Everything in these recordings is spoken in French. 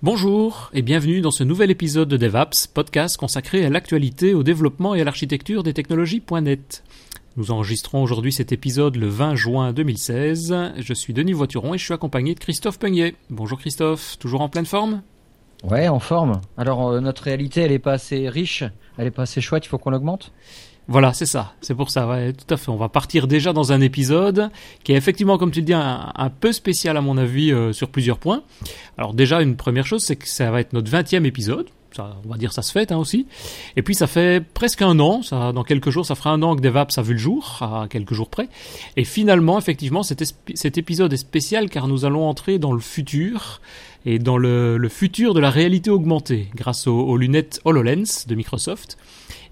Bonjour et bienvenue dans ce nouvel épisode de DevApps, podcast consacré à l'actualité, au développement et à l'architecture des technologies.net. Nous enregistrons aujourd'hui cet épisode le 20 juin 2016. Je suis Denis Voituron et je suis accompagné de Christophe Peignet. Bonjour Christophe, toujours en pleine forme? Ouais, en forme. Alors euh, notre réalité, elle est pas assez riche, elle est pas assez chouette, il faut qu'on l'augmente voilà, c'est ça. C'est pour ça, tout à fait. On va partir déjà dans un épisode qui est effectivement, comme tu le dis, un, peu spécial à mon avis euh, sur plusieurs points. Alors déjà, une première chose, c'est que ça va être notre 20e épisode. Ça, on va dire ça se fait hein, aussi. Et puis ça fait presque un an, ça, dans quelques jours, ça fera un an que DevApps a vu le jour, à quelques jours près. Et finalement, effectivement, cet, cet épisode est spécial car nous allons entrer dans le futur et dans le, futur de la réalité augmentée grâce aux lunettes HoloLens de Microsoft.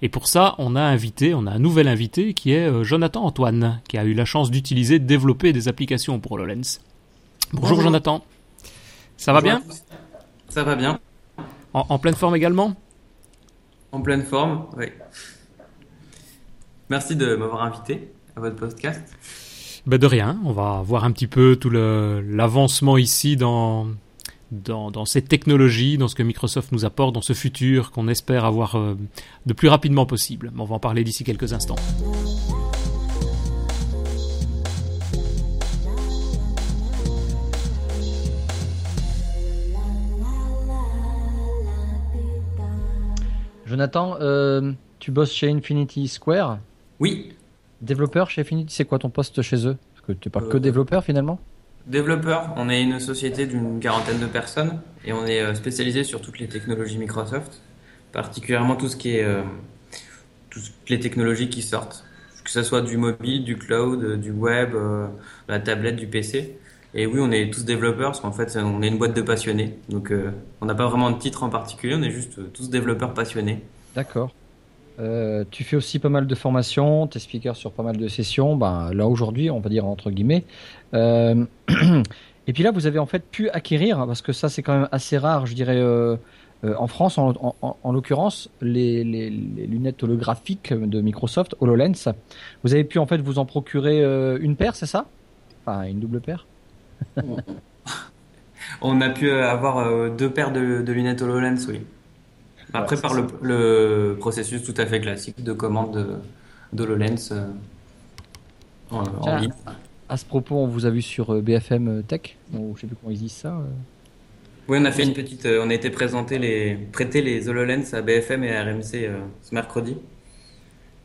Et pour ça, on a invité, on a un nouvel invité qui est euh, Jonathan Antoine, qui a eu la chance d'utiliser, de développer des applications pour HoloLens. Bonjour, Jonathan. Ça va bien? Ça va bien. En, pleine forme également? En pleine forme, oui. Merci de m'avoir invité à votre podcast. Ben de rien, on va voir un petit peu tout l'avancement ici dans, dans, dans, cette technologie, dans ce que Microsoft nous apporte, dans ce futur qu'on espère avoir euh, de plus rapidement possible. On va en parler d'ici quelques instants. Jonathan, euh, tu bosses chez Infinity Square? Oui. Développeur chez Infinity, c'est quoi ton poste chez eux? Parce que tu n'es pas que euh, développeur finalement? Développeur, on est une société d'une quarantaine de personnes et on est euh, spécialisé sur toutes les technologies Microsoft, particulièrement tout ce qui est euh, toutes les technologies qui sortent, que ce soit du mobile, du cloud, euh, du web, la tablette, du PC. Et oui, on est tous développeurs parce qu'en fait, on est une boîte de passionnés. Donc, on n'a pas vraiment de titre en particulier, on est juste tous développeurs passionnés. D'accord. Euh, tu fais aussi pas mal de formations, tu es speaker sur pas mal de sessions. Ben, là aujourd'hui, on va dire entre guillemets. Euh, et puis là, vous avez en fait pu acquérir, parce que ça c'est quand même assez rare, je dirais, euh, en France en, l'occurrence, les, lunettes holographiques de Microsoft, HoloLens. Vous avez pu en fait vous en procurer une paire, c'est ça? Enfin, une double paire? On a pu avoir deux paires de lunettes HoloLens, oui. Après, par le, processus tout à fait classique de commande de, euh, en, ligne. À ce propos, on vous a vu sur euh, BFM euh, Tech, ou je sais plus comment ils disent ça. Oui, on a fait une petite, on a été présenté les, prêter les HoloLens à BFM et à RMC ce mercredi.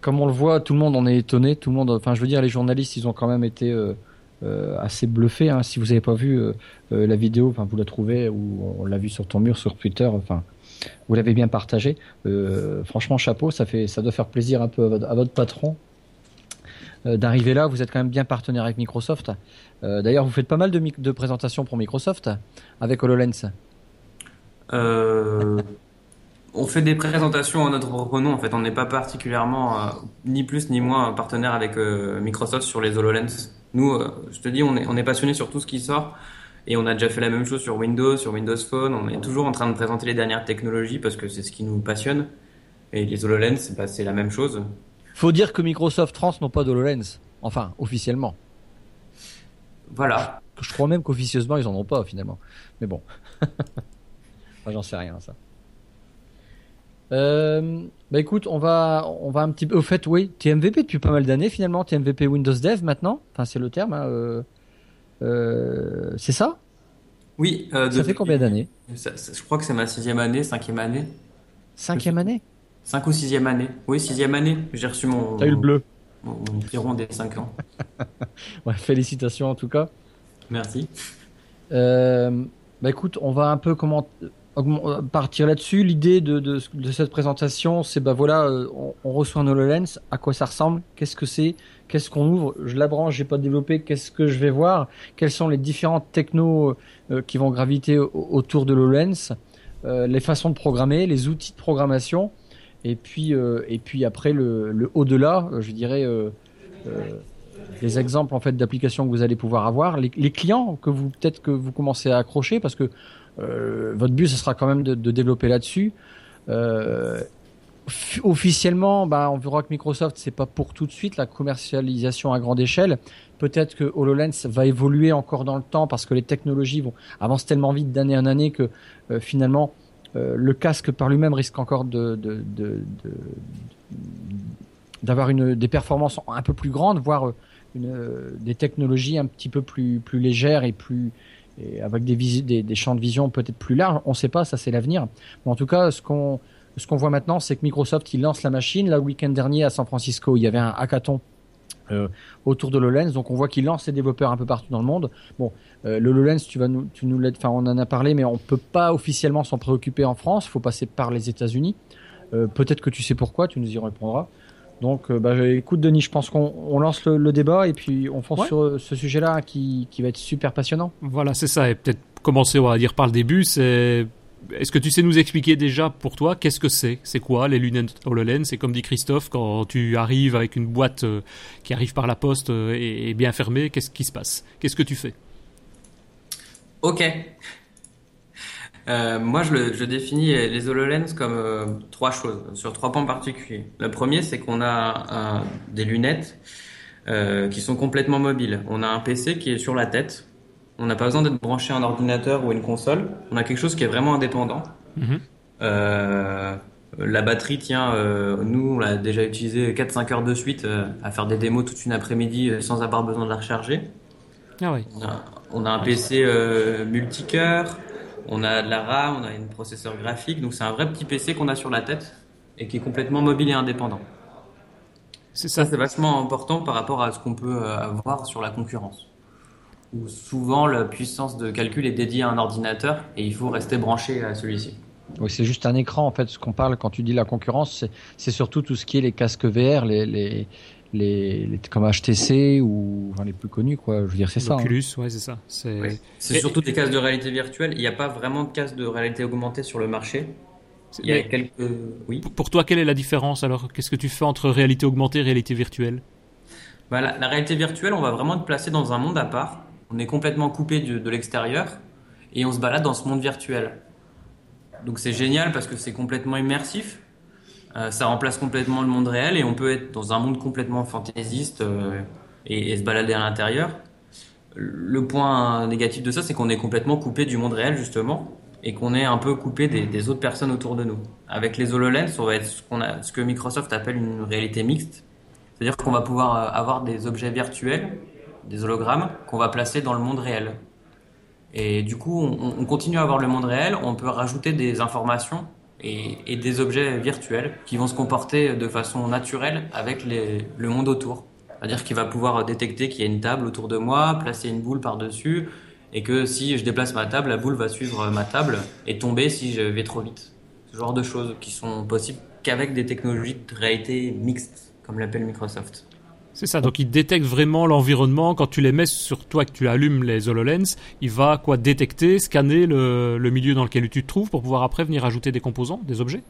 Comme on le voit, tout le monde en est étonné. Tout le monde, enfin, je veux dire, les journalistes, ils ont quand même été assez bluffés. Hein. Si vous n'avez pas vu la vidéo, enfin, vous la trouvez ou on l'a vu sur ton mur sur Twitter. Enfin, vous l'avez bien partagé. Euh, franchement, chapeau, ça, fait, ça doit faire plaisir un peu à votre, patron euh, d'arriver là. Vous êtes quand même bien partenaire avec Microsoft. Euh, d'ailleurs, vous faites pas mal de, présentations pour Microsoft avec HoloLens. on fait des présentations à notre propre nom. En fait, on n'est pas particulièrement ni plus ni moins partenaire avec Microsoft sur les HoloLens. Nous, je te dis, on est, on est passionné sur tout ce qui sort. Et on a déjà fait la même chose sur Windows, sur Windows Phone. On est toujours en train de présenter les dernières technologies parce que c'est ce qui nous passionne. Et les HoloLens, bah, c'est la même chose. Faut dire que Microsoft France n'ont pas d'HoloLens. Enfin, officiellement. Voilà. Je crois même qu'officieusement, ils en ont pas finalement. Mais bon. j'en sais rien, ça. Euh, bah écoute, on va, on va un petit peu. Au fait, oui, TMVP depuis pas mal d'années finalement. TMVP Windows Dev maintenant. Enfin, c'est le terme. Hein, euh, c'est ça? Oui. Euh, ça fait combien d'années? Je crois que c'est ma sixième année, cinquième année. Cinquième année? Cinq ou sixième année. Oui, sixième année. J'ai reçu mon. T'as eu le bleu. Mon, mon des cinq ans. félicitations en tout cas. Merci. Euh, bah écoute, on va un peu comment partir là-dessus. L'idée de, cette présentation, c'est bah voilà, on, on, reçoit un HoloLens, à quoi ça ressemble, qu'est-ce que c'est, qu'est-ce qu'on ouvre, je la branche, j'ai pas développé, qu'est-ce que je vais voir, quelles sont les différentes technos euh, qui vont graviter autour de l'HoloLens, euh, les façons de programmer, les outils de programmation, et puis euh, et puis après le, au-delà, je dirais les exemples en fait d'applications que vous allez pouvoir avoir, les, clients que vous peut-être que vous commencez à accrocher parce que votre but ce sera quand même de, développer là-dessus Officiellement, bah, on verra que Microsoft, c'est pas pour tout de suite la commercialisation à grande échelle. Peut-être que HoloLens va évoluer encore dans le temps parce que les technologies vont avancent tellement vite d'année en année que euh, finalement euh, le casque par lui-même risque encore d'avoir des performances un peu plus grandes, voire des technologies un petit peu plus légères et plus et avec des, des, des champs de vision peut-être plus larges. On ne sait pas, ça c'est l'avenir. Mais en tout cas, ce qu'on ce qu'on voit maintenant, c'est que Microsoft il lance la machine. Là, le week-end dernier à San Francisco, il y avait un hackathon euh, autour de l'HoloLens. Donc on voit qu'il lance ses développeurs un peu partout dans le monde. Bon, euh, le HoloLens, tu vas nous, tu nous enfin on en a parlé, mais on peut pas officiellement s'en préoccuper en France. Il faut passer par les États-Unis. Euh, Peut-être que tu sais pourquoi, tu nous y répondras. Donc, euh, bah, écoute, Denis, je pense qu'on lance le, débat et puis on fonce sur ce sujet-là qui, qui va être super passionnant. Voilà, c'est ça. Et peut-être commencer, on va dire, par le début. C'est est-ce que tu sais nous expliquer déjà pour toi qu'est-ce que c'est? C'est quoi les lunettes HoloLens C'est comme dit Christophe, quand tu arrives avec une boîte euh, qui arrive par la poste euh, et, bien fermée, qu'est-ce qui se passe? Qu'est-ce que tu fais? Ok. Euh, moi, je, je, définis les HoloLens comme trois choses, sur trois points particuliers. Le premier, c'est qu'on a des lunettes qui sont complètement mobiles. On a un PC qui est sur la tête, on n'a pas besoin d'être branché à un ordinateur ou à une console. On a quelque chose qui est vraiment indépendant. Mhm. Euh, la batterie tient, euh, nous on l'a déjà utilisé 4-5 heures de suite euh, à faire des démos toute une après-midi sans avoir besoin de la recharger. Ah oui. on, a, un PC multicœur, on a de la RAM, on a un processeur graphique, donc c'est un vrai petit PC qu'on a sur la tête et qui est complètement mobile et indépendant. C'est ça, c'est vachement important par rapport à ce qu'on peut avoir sur la concurrence où souvent la puissance de calcul est dédiée à un ordinateur et il faut rester branché à celui-ci. Oui, c'est juste un écran en fait. Ce qu'on parle quand tu dis la concurrence, c'est surtout tout ce qui est les casques VR, les, les, les, comme HTC ou enfin, les plus connus quoi. Je veux dire, c'est ça. Hein. Oculus, ouais, c'est ça. C'est surtout des casques de réalité virtuelle. Il n'y a pas vraiment de casques de réalité augmentée sur le marché. Il y a quelques. Oui. Pour toi, quelle est la différence alors? Qu'est-ce que tu fais entre réalité augmentée et réalité virtuelle? Bah, la, la réalité virtuelle, on va vraiment te placer dans un monde à part on est complètement coupé de, l'extérieur et on se balade dans ce monde virtuel. Donc c'est génial parce que c'est complètement immersif. Euh, ça remplace complètement le monde réel et on peut être dans un monde complètement fantaisiste euh, et, se balader à l'intérieur. Le point négatif de ça, c'est qu'on est complètement coupé du monde réel justement et qu'on est un peu coupé des, autres personnes autour de nous. Avec les HoloLens, on va être ce, que Microsoft appelle une réalité mixte. C'est-à-dire qu'on va pouvoir euh, avoir des objets virtuels des hologrammes qu'on va placer dans le monde réel. Et du coup, on, continue à avoir le monde réel, on peut rajouter des informations et, des objets virtuels qui vont se comporter de façon naturelle avec le monde autour. C'est-à-dire qu'il va pouvoir détecter qu'il y a une table autour de moi, placer une boule par-dessus, et que si je déplace ma table, la boule va suivre ma table et tomber si je vais trop vite. Ce genre de choses qui sont possibles qu'avec des technologies de réalité mixte, comme l'appelle Microsoft. C'est ça, donc il détecte vraiment l'environnement. Quand tu les mets sur toi, que tu allumes les HoloLens, il va quoi détecter, scanner le, milieu dans lequel tu te trouves pour pouvoir après venir ajouter des composants, des objets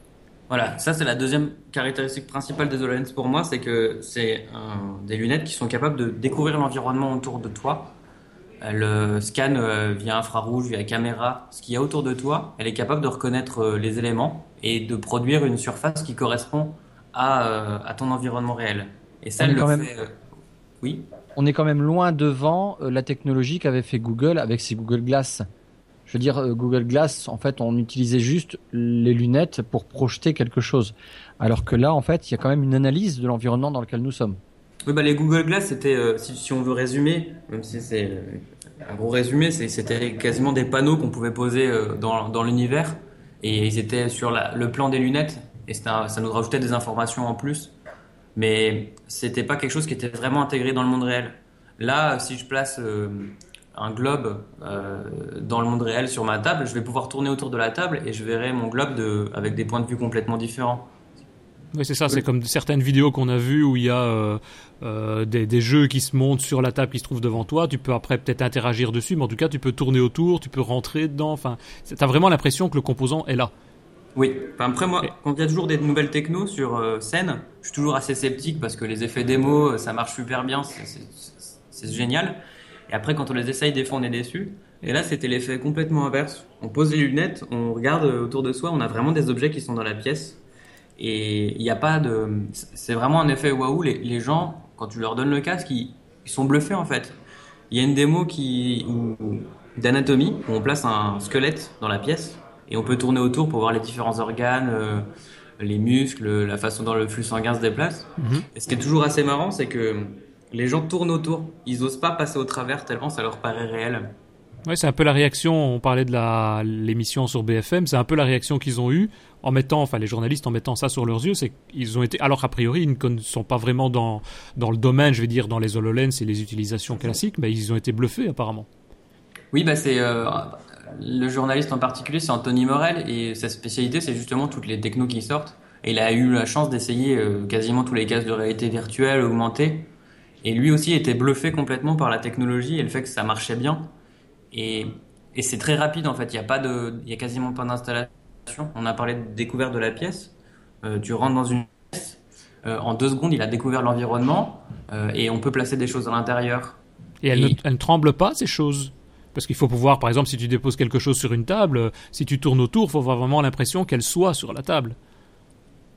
Voilà, ça c'est la deuxième caractéristique principale des HoloLens pour moi, c'est que c'est des lunettes qui sont capables de découvrir l'environnement autour de toi. Elle scanne euh, via infrarouge, via caméra, ce qu'il y a autour de toi. Elle est capable de reconnaître euh, les éléments et de produire une surface qui correspond euh, à ton environnement réel. Et ça, le fait, euh, oui. On est quand même loin devant euh, la technologie qu'avait fait Google avec ses Google Glass. Je veux dire, euh, Google Glass, en fait, on utilisait juste les lunettes pour projeter quelque chose. Alors que là, en fait, il y a quand même une analyse de l'environnement dans lequel nous sommes. Oui, bah, les Google Glass, c'était, si, on veut résumer, même si c'est un gros résumé, c'était quasiment des panneaux qu'on pouvait poser dans, dans l'univers. Et ils étaient sur le plan des lunettes. Et ça nous rajoutait des informations en plus mais c'était pas quelque chose qui était vraiment intégré dans le monde réel. Là, si je place euh, un globe euh, dans le monde réel sur ma table, je vais pouvoir tourner autour de la table et je verrai mon globe avec des points de vue complètement différents. Oui, c'est ça, c'est comme certaines vidéos qu'on a vues où il y a euh, des, jeux qui se montent sur la table qui se trouve devant toi. Tu peux après peut-être interagir dessus, mais en tout cas, tu peux tourner autour, tu peux rentrer dedans. Tu as vraiment l'impression que le composant est là. Oui, enfin, après moi, quand il y a toujours des nouvelles techno sur euh, scène, je suis toujours assez sceptique parce que les effets démo, euh, ça marche super bien, c'est génial. Et après, quand on les essaye, des fois, on est déçu. Et là, c'était l'effet complètement inverse. On pose les lunettes, on regarde autour de soi, on a vraiment des objets qui sont dans la pièce. Et il n'y a pas de. C'est vraiment un effet waouh. Les, les, gens, quand tu leur donnes le casque, ils, ils sont bluffés en fait. Il y a une démo qui d'anatomie où on place un squelette dans la pièce et on peut tourner autour pour voir les différents organes, euh, les muscles, la façon dont le flux sanguin se déplace. Mhm. Et ce qui est toujours assez marrant, c'est que les gens tournent autour. Ils osent pas passer au travers tellement ça leur paraît réel. Ouais, c'est un peu la réaction. On parlait de la l'émission sur BFM. C'est un peu la réaction qu'ils ont eue en mettant, enfin les journalistes en mettant ça sur leurs yeux. C'est qu'ils ont été, alors a priori, ils ne sont pas vraiment dans dans le domaine, je vais dire, dans les Hololens et les utilisations classiques, mais ils ont été bluffés apparemment. Oui, bah c'est euh, le journaliste en particulier, c'est Anthony Morel et sa spécialité, c'est justement toutes les technos qui sortent. Et il a eu la chance d'essayer euh, quasiment tous les cas de réalité virtuelle augmentée. Et lui aussi était bluffé complètement par la technologie et le fait que ça marchait bien. Et, et c'est très rapide en fait. Il y a pas de, il y a quasiment pas d'installation. On a parlé de découverte de la pièce. Euh, tu rentres dans une pièce. Euh, en deux secondes, il a découvert l'environnement et on peut placer des choses à l'intérieur. Et elles, Ne, elles ne tremblent pas ces choses? Parce qu'il faut pouvoir, par exemple, si tu déposes quelque chose sur une table, si tu tournes autour, il faut avoir vraiment l'impression qu'elle soit sur la table.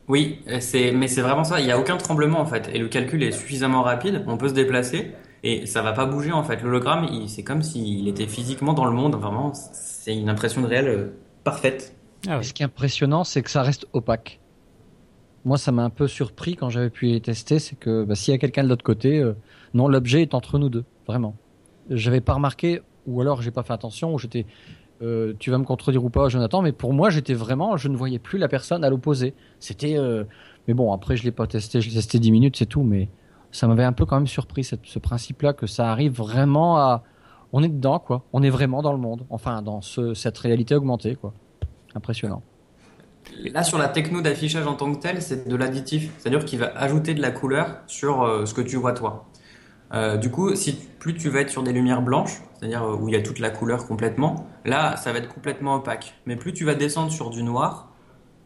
Oui, c'est, mais c'est vraiment ça. Il n'y a aucun tremblement en fait, et le calcul est suffisamment rapide. On peut se déplacer et ça va pas bouger en fait. L'hologramme, c'est comme s'il était physiquement dans le monde. Vraiment, c'est une impression de réel euh, parfaite. Ah Ce qui est impressionnant, c'est que ça reste opaque. Moi, ça m'a un peu surpris quand j'avais pu les tester, c'est que bah, s'il y a quelqu'un de l'autre côté, euh, non, l'objet est entre nous deux, vraiment. J'avais pas remarqué, ou alors j'ai pas fait attention, ou j'étais, euh, tu vas me contredire ou pas, Jonathan, mais pour moi, j'étais vraiment, je ne voyais plus la personne à l'opposé. C'était, mais bon, après, je l'ai pas testé, je l'ai testé 10 minutes, c'est tout, mais ça m'avait un peu quand même surpris ce principe-là que ça arrive vraiment à, on est dedans quoi, on est vraiment dans le monde, enfin dans cette réalité augmentée quoi, impressionnant. Là sur la techno d'affichage en tant que tel, c'est de l'additif, c'est-à-dire qu'il va ajouter de la couleur sur euh, ce que tu vois toi. Euh, du coup, plus tu vas être sur des lumières blanches, c'est-à-dire euh, où il y a toute la couleur complètement, là ça va être complètement opaque. Mais plus tu vas descendre sur du noir,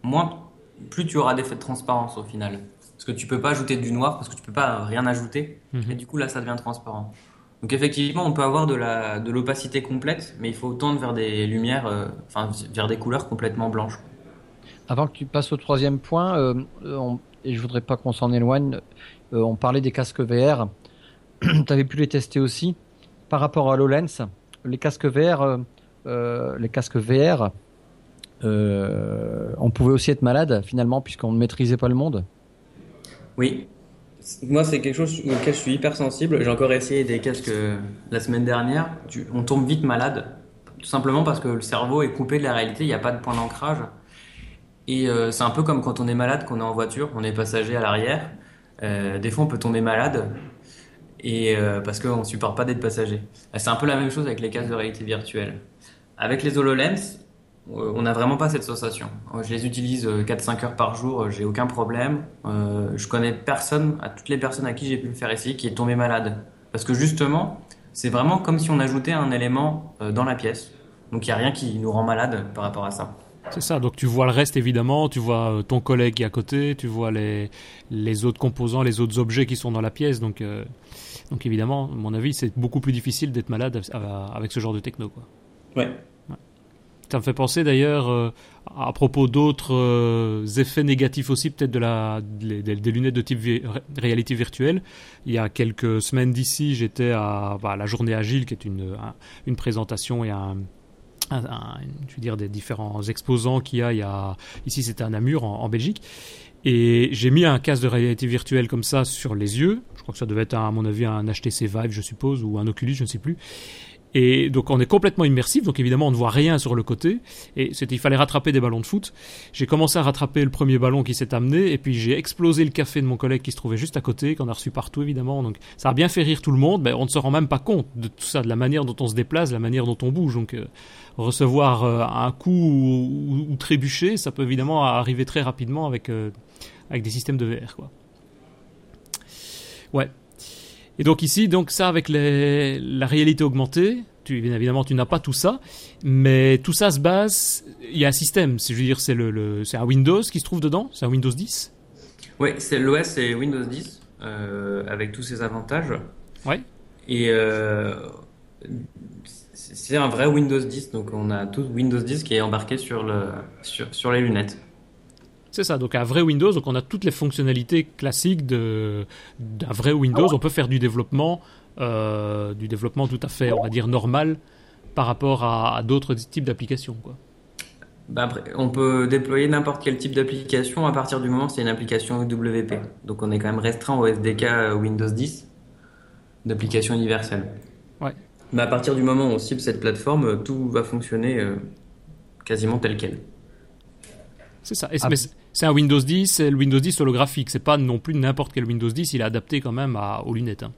moins plus tu auras d'effet de transparence au final. Parce que tu peux pas ajouter du noir parce que tu peux pas rien ajouter. Mhm. Et du coup, là, ça devient transparent. Donc effectivement, on peut avoir de la de l'opacité complète, mais il faut tendre vers des lumières, euh, enfin vers des couleurs complètement blanches. Avant que tu passes au troisième point, euh, on, et je voudrais pas qu'on s'en éloigne, euh, on parlait des casques VR. tu avais pu les tester aussi. Par rapport à HoloLens, les casques VR, les casques VR, on pouvait aussi être malade finalement puisqu'on ne maîtrisait pas le monde. Oui. Moi, c'est quelque chose auquel je suis hyper sensible. J'ai encore essayé des casques euh, la semaine dernière. on tombe vite malade. Tout simplement parce que le cerveau est coupé de la réalité. Il n'y a pas de point d'ancrage. Et euh, c'est un peu comme quand on est malade, qu'on est en voiture, on est passager à l'arrière. Euh, des fois, on peut tomber malade et parce qu'on ne supporte pas d'être passager. C'est un peu la même chose avec les casques de réalité virtuelle. Avec les HoloLens, euh, on n'a vraiment pas cette sensation. Euh, je les utilise 4-5 euh, heures par jour, j'ai aucun problème. je connais personne, à toutes les personnes à qui j'ai pu le faire ici, qui est tombé malade. Parce que justement, c'est vraiment comme si on ajoutait un élément dans la pièce. Donc il n'y a rien qui nous rend malade par rapport à ça. C'est ça, donc tu vois le reste évidemment, tu vois ton collègue qui est à côté, tu vois les, les autres composants, les autres objets qui sont dans la pièce, donc, donc évidemment, à mon avis, c'est beaucoup plus difficile d'être malade avec ce genre de techno. Quoi. Ouais, ça me fait penser d'ailleurs euh, à propos d'autres euh, effets négatifs aussi, peut-être de la, des, lunettes de type réalité virtuelle. Il y a quelques semaines d'ici, j'étais à bah, la journée agile, qui est une, une présentation et un, je veux dire des différents exposants qu'il y a. Il y a ici, c'était à Namur, en, en Belgique. Et j'ai mis un casque de réalité virtuelle comme ça sur les yeux. Je crois que ça devait être, à mon avis, un HTC Vive, je suppose, ou un Oculus, je ne sais plus. Et donc on est complètement immersif, donc évidemment on ne voit rien sur le côté. Et c'était, il fallait rattraper des ballons de foot. J'ai commencé à rattraper le premier ballon qui s'est amené, et puis j'ai explosé le café de mon collègue qui se trouvait juste à côté, qu'on a reçu partout évidemment. Donc ça a bien fait rire tout le monde, mais on ne se rend même pas compte de tout ça, de la manière dont on se déplace, de la manière dont on bouge. Donc euh, recevoir euh, un coup ou, trébucher, ça peut évidemment arriver très rapidement avec euh, avec des systèmes de VR quoi. Ouais, et donc ici, donc ça avec la réalité augmentée, tu, évidemment tu n'as pas tout ça, mais tout ça se base, il y a un système, je veux dire c'est le, c'est un Windows qui se trouve dedans, c'est un Windows 10. Oui, c'est l'OS c'est Windows 10 euh, avec tous ses avantages. Ouais. Et euh, c'est un vrai Windows 10, donc on a tout Windows 10 qui est embarqué sur le sur, sur les lunettes. C'est ça, donc un vrai Windows, donc on a toutes les fonctionnalités classiques d'un vrai Windows. On peut faire du développement, euh, du développement tout à fait, on va dire normal, par rapport à, d'autres types d'applications, quoi. Bah après, on peut déployer n'importe quel type d'application à partir du moment où c'est une application WP. Donc on est quand même restreint au SDK Windows 10 d'application universelle. Mais à partir du moment où on cible cette plateforme, tout va fonctionner euh, quasiment tel quel. C'est ça. Ah. c'est un Windows 10, c'est le Windows 10 holographique. C'est pas non plus n'importe quel Windows 10, il est adapté quand même à, aux lunettes. Hein.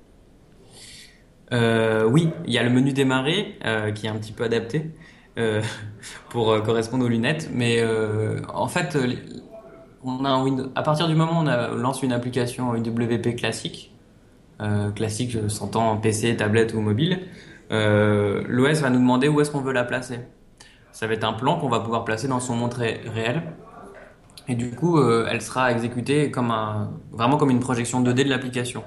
Euh, oui, il y a le menu démarrer euh, qui est un petit peu adapté euh, pour correspondre aux lunettes, mais en fait, on a un Windows... à partir du moment où on lance une application UWP classique, classique, s'entend PC, tablette ou mobile, l'OS va nous demander où est-ce qu'on veut la placer. Ça va être un plan qu'on va pouvoir placer dans son monde réel. Et du coup, elle sera exécutée comme un, vraiment comme une projection 2D de l'application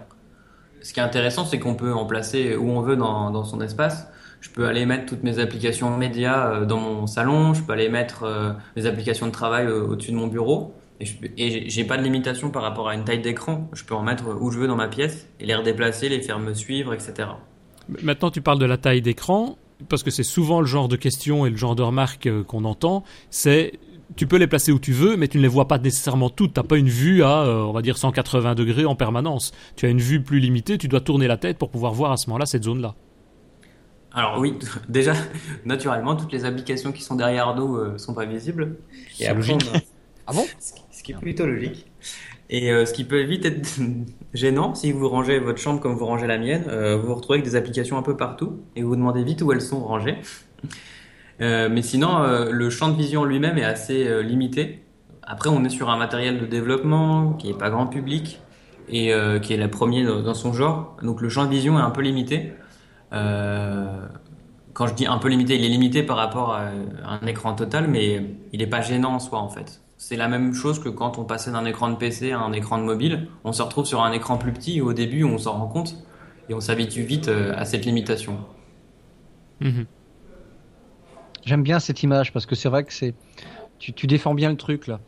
ce qui est intéressant, c'est qu'on peut en placer où on veut dans, son espace. Je peux aller mettre toutes mes applications médias euh, dans mon salon, je peux aller mettre euh, mes applications de travail euh, au-dessus de mon bureau. Et j'ai pas de limitation par rapport à une taille d'écran. Je peux en mettre où je veux dans ma pièce et les redéplacer, les faire me suivre, etc. Maintenant, tu parles de la taille d'écran parce que c'est souvent le genre de question et le genre de remarque qu'on entend. C'est tu peux les placer où tu veux, mais tu ne les vois pas nécessairement toutes. Tu n'as pas une vue à, euh, on va dire, 180 degrés en permanence. Tu as une vue plus limitée, tu dois tourner la tête pour pouvoir voir à ce moment-là cette zone-là. Alors oui, déjà, naturellement, toutes les applications qui sont derrière nous ne euh, sont pas visibles. Et logique. ah bon? Ce qui est plutôt logique. Et euh, ce qui peut vite être gênant, si vous rangez votre chambre comme vous rangez la mienne, vous vous retrouvez avec des applications un peu partout et vous vous demandez vite où elles sont rangées. Euh, mais sinon, euh, le champ de vision lui-même est assez euh, limité. Après, on est sur un matériel de développement qui est pas grand public et qui est le premier dans, son genre. Donc le champ de vision est un peu limité. quand je dis un peu limité, il est limité par rapport à un écran total, mais il n'est pas gênant en soi en fait. C'est la même chose que quand on passait d'un écran de PC à un écran de mobile. On se retrouve sur un écran plus petit et au début on s'en rend compte et on s'habitue vite à cette limitation. Mmh. J'aime bien cette image parce que c'est vrai que c'est tu, défends bien le truc là.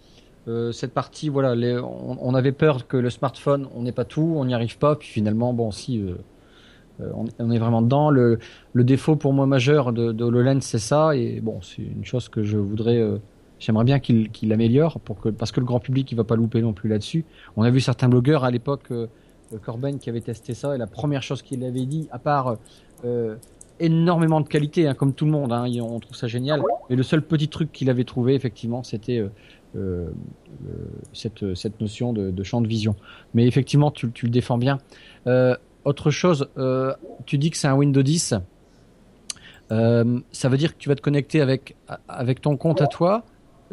Euh, cette partie, voilà, on, avait peur que le smartphone, on n'ait pas tout, on n'y arrive pas, puis finalement, bon, si, euh, euh on, est vraiment dedans. Le, défaut pour moi majeur de, de c'est ça, et bon, c'est une chose que je voudrais, euh, j'aimerais bien qu'il qu'il améliore, pour que, parce que le grand public, il va pas louper non plus là-dessus. On a vu certains blogueurs à l'époque, euh, Corben, qui avait testé ça, et la première chose qu'il avait dit, à part énormément de qualité, hein, comme tout le monde. Hein, on trouve ça génial. Mais le seul petit truc qu'il avait trouvé, effectivement, c'était euh, euh, cette, cette notion de, champ de vision. Mais effectivement, tu, le défends bien. Euh, autre chose, euh, tu dis que c'est un Windows 10. Euh, ça veut dire que tu vas te connecter avec, avec ton compte à toi.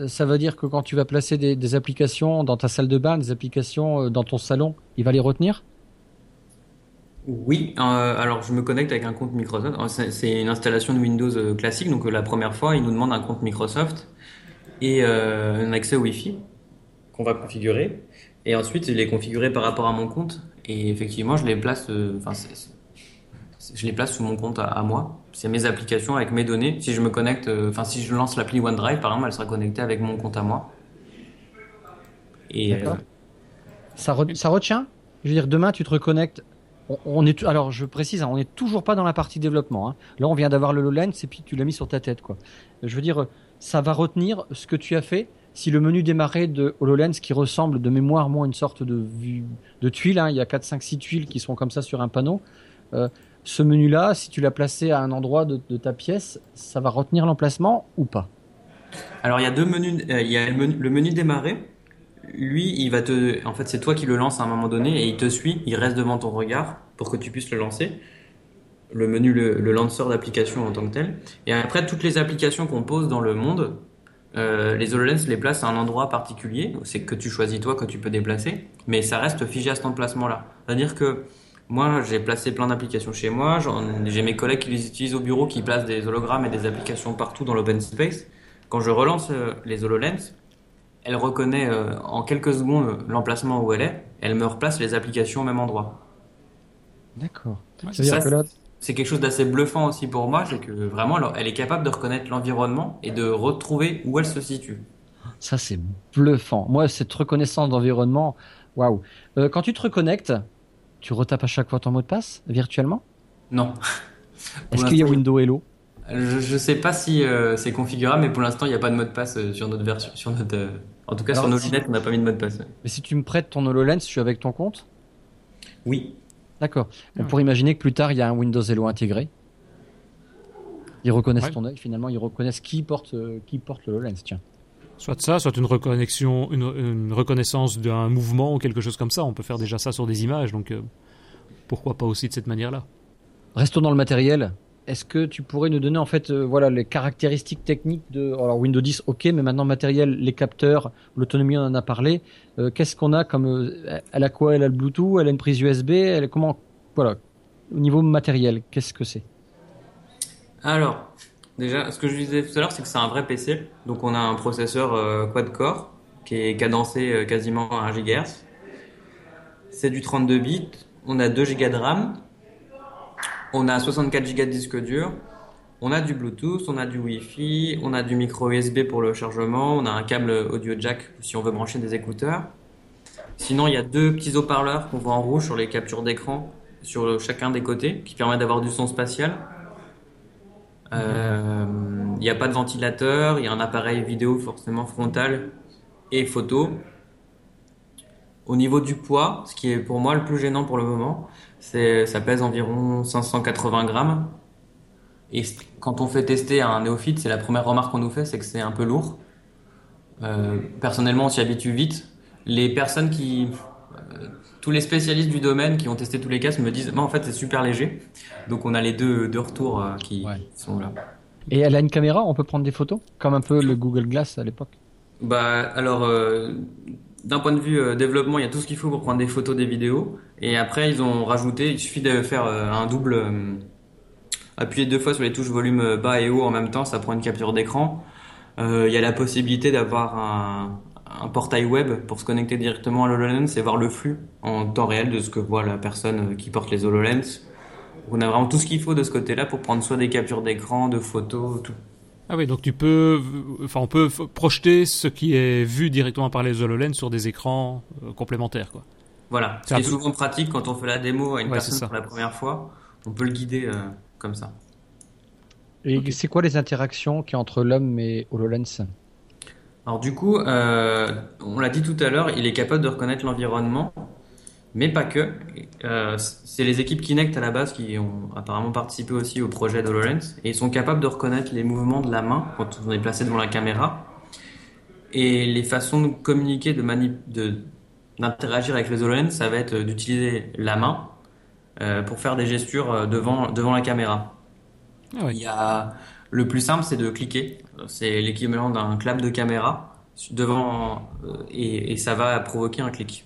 Ça veut dire que quand tu vas placer des, applications dans ta salle de bain, des applications dans ton salon, il va les retenir? Oui, euh, alors je me connecte avec un compte Microsoft. C'est une installation de Windows euh, classique, donc euh, la première fois, il nous demande un compte Microsoft et un accès Wi-Fi qu'on va configurer. Et ensuite, il est configuré par rapport à mon compte. Et effectivement, je les place, enfin, je les place sous mon compte à, moi. C'est mes applications avec mes données. Si je me connecte, enfin, si je lance l'appli OneDrive, par exemple, elle sera connectée avec mon compte à moi. Et ça, ça retient? Je veux dire, demain, tu te reconnectes on, est alors je précise, hein, on n'est toujours pas dans la partie développement. Hein. Là, on vient d'avoir le HoloLens et puis tu l'as mis sur ta tête, quoi. Je veux dire, ça va retenir ce que tu as fait. Si le menu démarrait de HoloLens qui ressemble de mémoire moins une sorte de de tuiles, hein, il y a 4, 5, 6 tuiles qui sont comme ça sur un panneau. Euh, ce menu-là, si tu l'as placé à un endroit de, ta pièce, ça va retenir l'emplacement ou pas? Alors il y a deux menus. Euh, il y a le menu, démarrer lui, il va te, en fait, c'est toi qui le lance à un moment donné et il te suit, il reste devant ton regard pour que tu puisses le lancer. Le menu, le, lanceur d'application en tant que tel. Et après, toutes les applications qu'on pose dans le monde, euh, les HoloLens les placent à un endroit particulier. C'est que tu choisis toi, que tu peux déplacer. Mais ça reste figé à cet emplacement-là. C'est-à-dire que moi, j'ai placé plein d'applications chez moi. J'ai mes collègues qui les utilisent au bureau, qui placent des hologrammes et des applications partout dans l'open space. Quand je relance euh, les HoloLens, elle reconnaît euh, en quelques secondes l'emplacement où elle est, elle me replace les applications au même endroit. D'accord. c'est quelque chose d'assez bluffant aussi pour moi, c'est que vraiment, elle est capable de reconnaître l'environnement et de retrouver où elle se situe. Ça, c'est bluffant. Moi, cette reconnaissance d'environnement, waouh. Euh, quand tu te reconnectes, tu retapes à chaque fois ton mot de passe virtuellement? Non. Est-ce qu'il y a Windows Hello? je, ne sais pas si euh, c'est configurable, mais pour l'instant, il n'y a pas de mot de passe euh, sur notre version. Sur notre, en tout cas, sur nos lunettes, on n'a pas mis de mot de passe. Mais si tu me prêtes ton HoloLens, je suis avec ton compte? Oui. D'accord. On pourrait imaginer que plus tard, il y a un Windows Hello intégré. Ils reconnaissent ton œil, finalement, ils reconnaissent qui porte, qui porte le HoloLens, tiens. Soit ça, soit une reconnexion, une, reconnaissance d'un mouvement ou quelque chose comme ça. On peut faire déjà ça sur des images, donc euh, pourquoi pas aussi de cette manière-là. Restons dans le matériel. Est-ce que tu pourrais nous donner en fait euh, voilà les caractéristiques techniques de alors Windows 10 ok mais maintenant matériel les capteurs l'autonomie on en a parlé euh, qu'est-ce qu'on a comme elle a quoi? Elle a le Bluetooth elle a une prise USB elle comment voilà au niveau matériel qu'est-ce que c'est? Alors Déjà, ce que je disais tout à l'heure, c'est que c'est un vrai PC. Donc on a un processeur euh, quad-core qui est cadencé euh, quasiment à 1 GHz. C'est du 32 bits. On a 2 Go de RAM. On a 64 Go de disque dur. On a du Bluetooth, on a du Wi-Fi, on a du micro USB pour le chargement, on a un câble audio jack si on veut brancher des écouteurs. Sinon, il y a deux petits haut-parleurs qu'on voit en rouge sur les captures d'écran sur chacun des côtés qui permettent d'avoir du son spatial. Il euh, n'y a pas de ventilateur, il y a un appareil vidéo forcément frontal et photo. Au niveau du poids, ce qui est pour moi le plus gênant pour le moment, c'est ça pèse environ 580 grammes. Et quand on fait tester à un néophyte, c'est la première remarque qu'on nous fait, c'est que c'est un peu lourd. Euh, personnellement, on s'y habitue vite. Les personnes qui tous les spécialistes du domaine qui ont testé tous les casques me disent, en fait, c'est super léger. Donc, on a les deux, deux retours euh, qui sont là. Et elle a une caméra, on peut prendre des photos, comme un peu le Google Glass à l'époque. Bah, alors, euh, d'un point de vue euh, développement, il y a tout ce qu'il faut pour prendre des photos, des vidéos. Et après, ils ont rajouté, il suffit de faire un double, appuyer deux fois sur les touches volume bas et haut en même temps, ça prend une capture d'écran. Il y a la possibilité d'avoir un, un portail web pour se connecter directement à l'HoloLens et voir le flux en temps réel de ce que voit la personne qui porte les HoloLens. On a vraiment tout ce qu'il faut de ce côté-là pour prendre soit des captures d'écran, de photos, tout. Ah oui, donc tu peux, enfin, on peut projeter ce qui est vu directement par les HoloLens sur des écrans euh, complémentaires, quoi. Voilà. C'est souvent pratique quand on fait la démo à une personne pour la première fois. On peut le guider euh, comme ça. Et c'est quoi les interactions qui entre l'homme et HoloLens? Alors du coup, euh, on l'a dit tout à l'heure, il est capable de reconnaître l'environnement, mais pas que. Euh, c'est les équipes Kinect à la base qui ont apparemment participé aussi au projet d'HoloLens et ils sont capables de reconnaître les mouvements de la main quand on est placé devant la caméra et les façons de communiquer, de de d'interagir avec les HoloLens, ça va être d'utiliser la main euh, pour faire des gestures devant devant la caméra. Ah Il y a le plus simple, c'est de cliquer. C'est l'équivalent d'un clap de caméra devant euh, et, ça va provoquer un clic.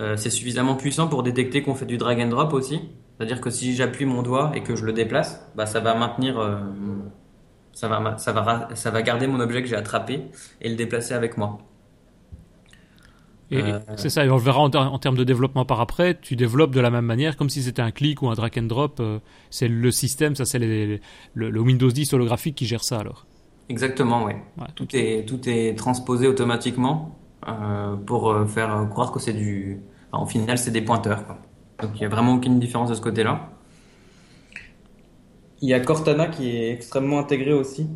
Euh, c'est suffisamment puissant pour détecter qu'on fait du drag and drop aussi. C'est-à-dire que si j'appuie mon doigt et que je le déplace, bah ça va maintenir, euh, ça va, ça va, ça va garder mon objet que j'ai attrapé et le déplacer avec moi. Euh, c'est ça, et on le verra en, termes de développement par après, tu développes de la même manière, comme si c'était un clic ou un drag and drop. Euh, c'est le système, ça c'est le, Windows 10 holographique qui gère ça alors. Exactement, oui. Ouais. Tout, est, tout est transposé automatiquement euh, pour faire croire que c'est du. Enfin, au final, c'est des pointeurs. Donc il n'y a vraiment aucune différence de ce côté-là. Il y a Cortana qui est extrêmement intégré aussi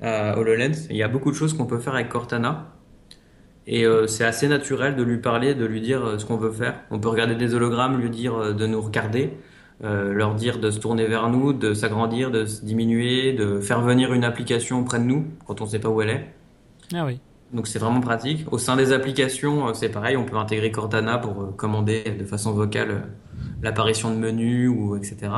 à HoloLens. Il y a beaucoup de choses qu'on peut faire avec Cortana. Et euh, c'est assez naturel de lui parler, de lui dire euh, ce qu'on veut faire. On peut regarder des hologrammes, lui dire euh, de nous regarder, leur dire de se tourner vers nous, de s'agrandir, de se diminuer, de faire venir une application auprès de nous quand on ne sait pas où elle est. Ah oui. Donc c'est vraiment pratique. Au sein des applications, c'est pareil, on peut intégrer Cortana pour commander de façon vocale l'apparition de menus ou etc.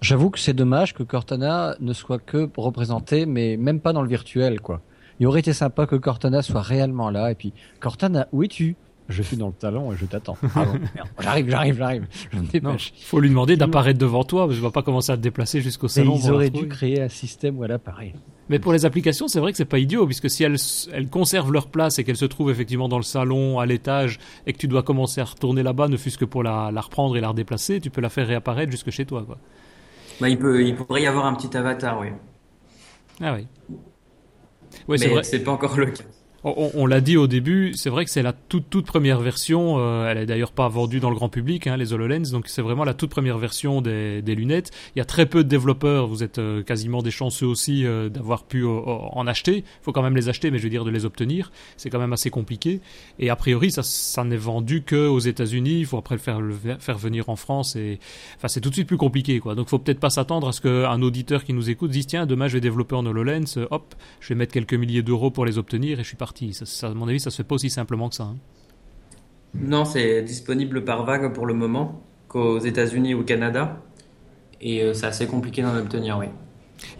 J'avoue que c'est dommage que Cortana ne soit que représenté, mais même pas dans le virtuel, quoi il aurait été sympa que Cortana soit réellement là. Et puis, Cortana, où es-tu? Je suis dans le talon et je t'attends. Ah j'arrive, j'arrive, j'arrive. Je me dépêche. Il faut lui demander d'apparaître devant toi. Je ne vais pas commencer à te déplacer jusqu'au salon. ils auraient dû créer un système où elle apparaît. Mais pour les applications, c'est vrai que c'est pas idiot, puisque si elles, elles conservent leur place et qu'elles se trouvent effectivement dans le salon, à l'étage, et que tu dois commencer à retourner là-bas, ne fût-ce que pour la, la, reprendre et la redéplacer, tu peux la faire réapparaître jusque chez toi. Quoi. Bah, il, peut, il pourrait y avoir un petit avatar, oui. Ah oui. Ouais, c'est vrai. C'est pas encore le cas. On, l'a dit au début, c'est vrai que c'est la toute toute première version. Euh, elle est d'ailleurs pas vendue dans le grand public, hein, les HoloLens. Donc c'est vraiment la toute première version des, des, lunettes. Il y a très peu de développeurs. Vous êtes euh, quasiment des chanceux aussi euh, d'avoir pu en acheter. Il faut quand même les acheter, mais je veux dire de les obtenir. C'est quand même assez compliqué. Et a priori, ça, ça n'est vendu que aux États-Unis. Il faut après le faire le faire venir en France. Et enfin, c'est tout de suite plus compliqué, quoi. Donc faut peut-être pas s'attendre à ce qu'un auditeur qui nous écoute dise tiens, demain je vais développer en HoloLens. Hop, je vais mettre quelques milliers d'euros pour les obtenir et je suis parti ça, à mon avis, ça se fait pas aussi simplement que ça. Hein. Non, c'est disponible par vague pour le moment, qu'aux États-Unis ou au Canada. Et euh, c'est assez compliqué d'en obtenir, oui.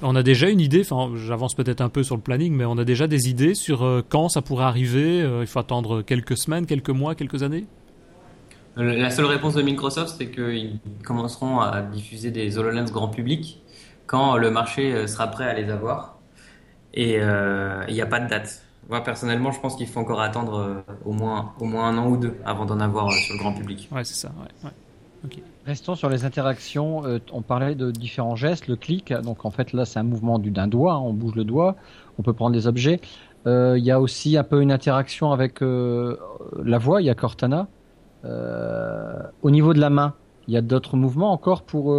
On a déjà une idée, enfin j'avance peut-être un peu sur le planning, mais on a déjà des idées sur euh, quand ça pourrait arriver. Euh, il faut attendre quelques semaines, quelques mois, quelques années? La seule réponse de Microsoft, c'est qu'ils commenceront à diffuser des HoloLens grand public quand le marché sera prêt à les avoir. Et il n'y a pas de date. Moi, personnellement, je pense qu'il faut encore attendre euh, au, moins, au moins un an ou deux avant d'en avoir euh, sur le grand public. Ouais, c'est ça. Ouais, Restons sur les interactions. Euh, on parlait de différents gestes, le clic. Donc, en fait, là, c'est un mouvement d'un doigt. Hein, on bouge le doigt. On peut prendre des objets. Il y a aussi un peu une interaction avec la voix. Il y a Cortana. au niveau de la main, il y a d'autres mouvements encore pour,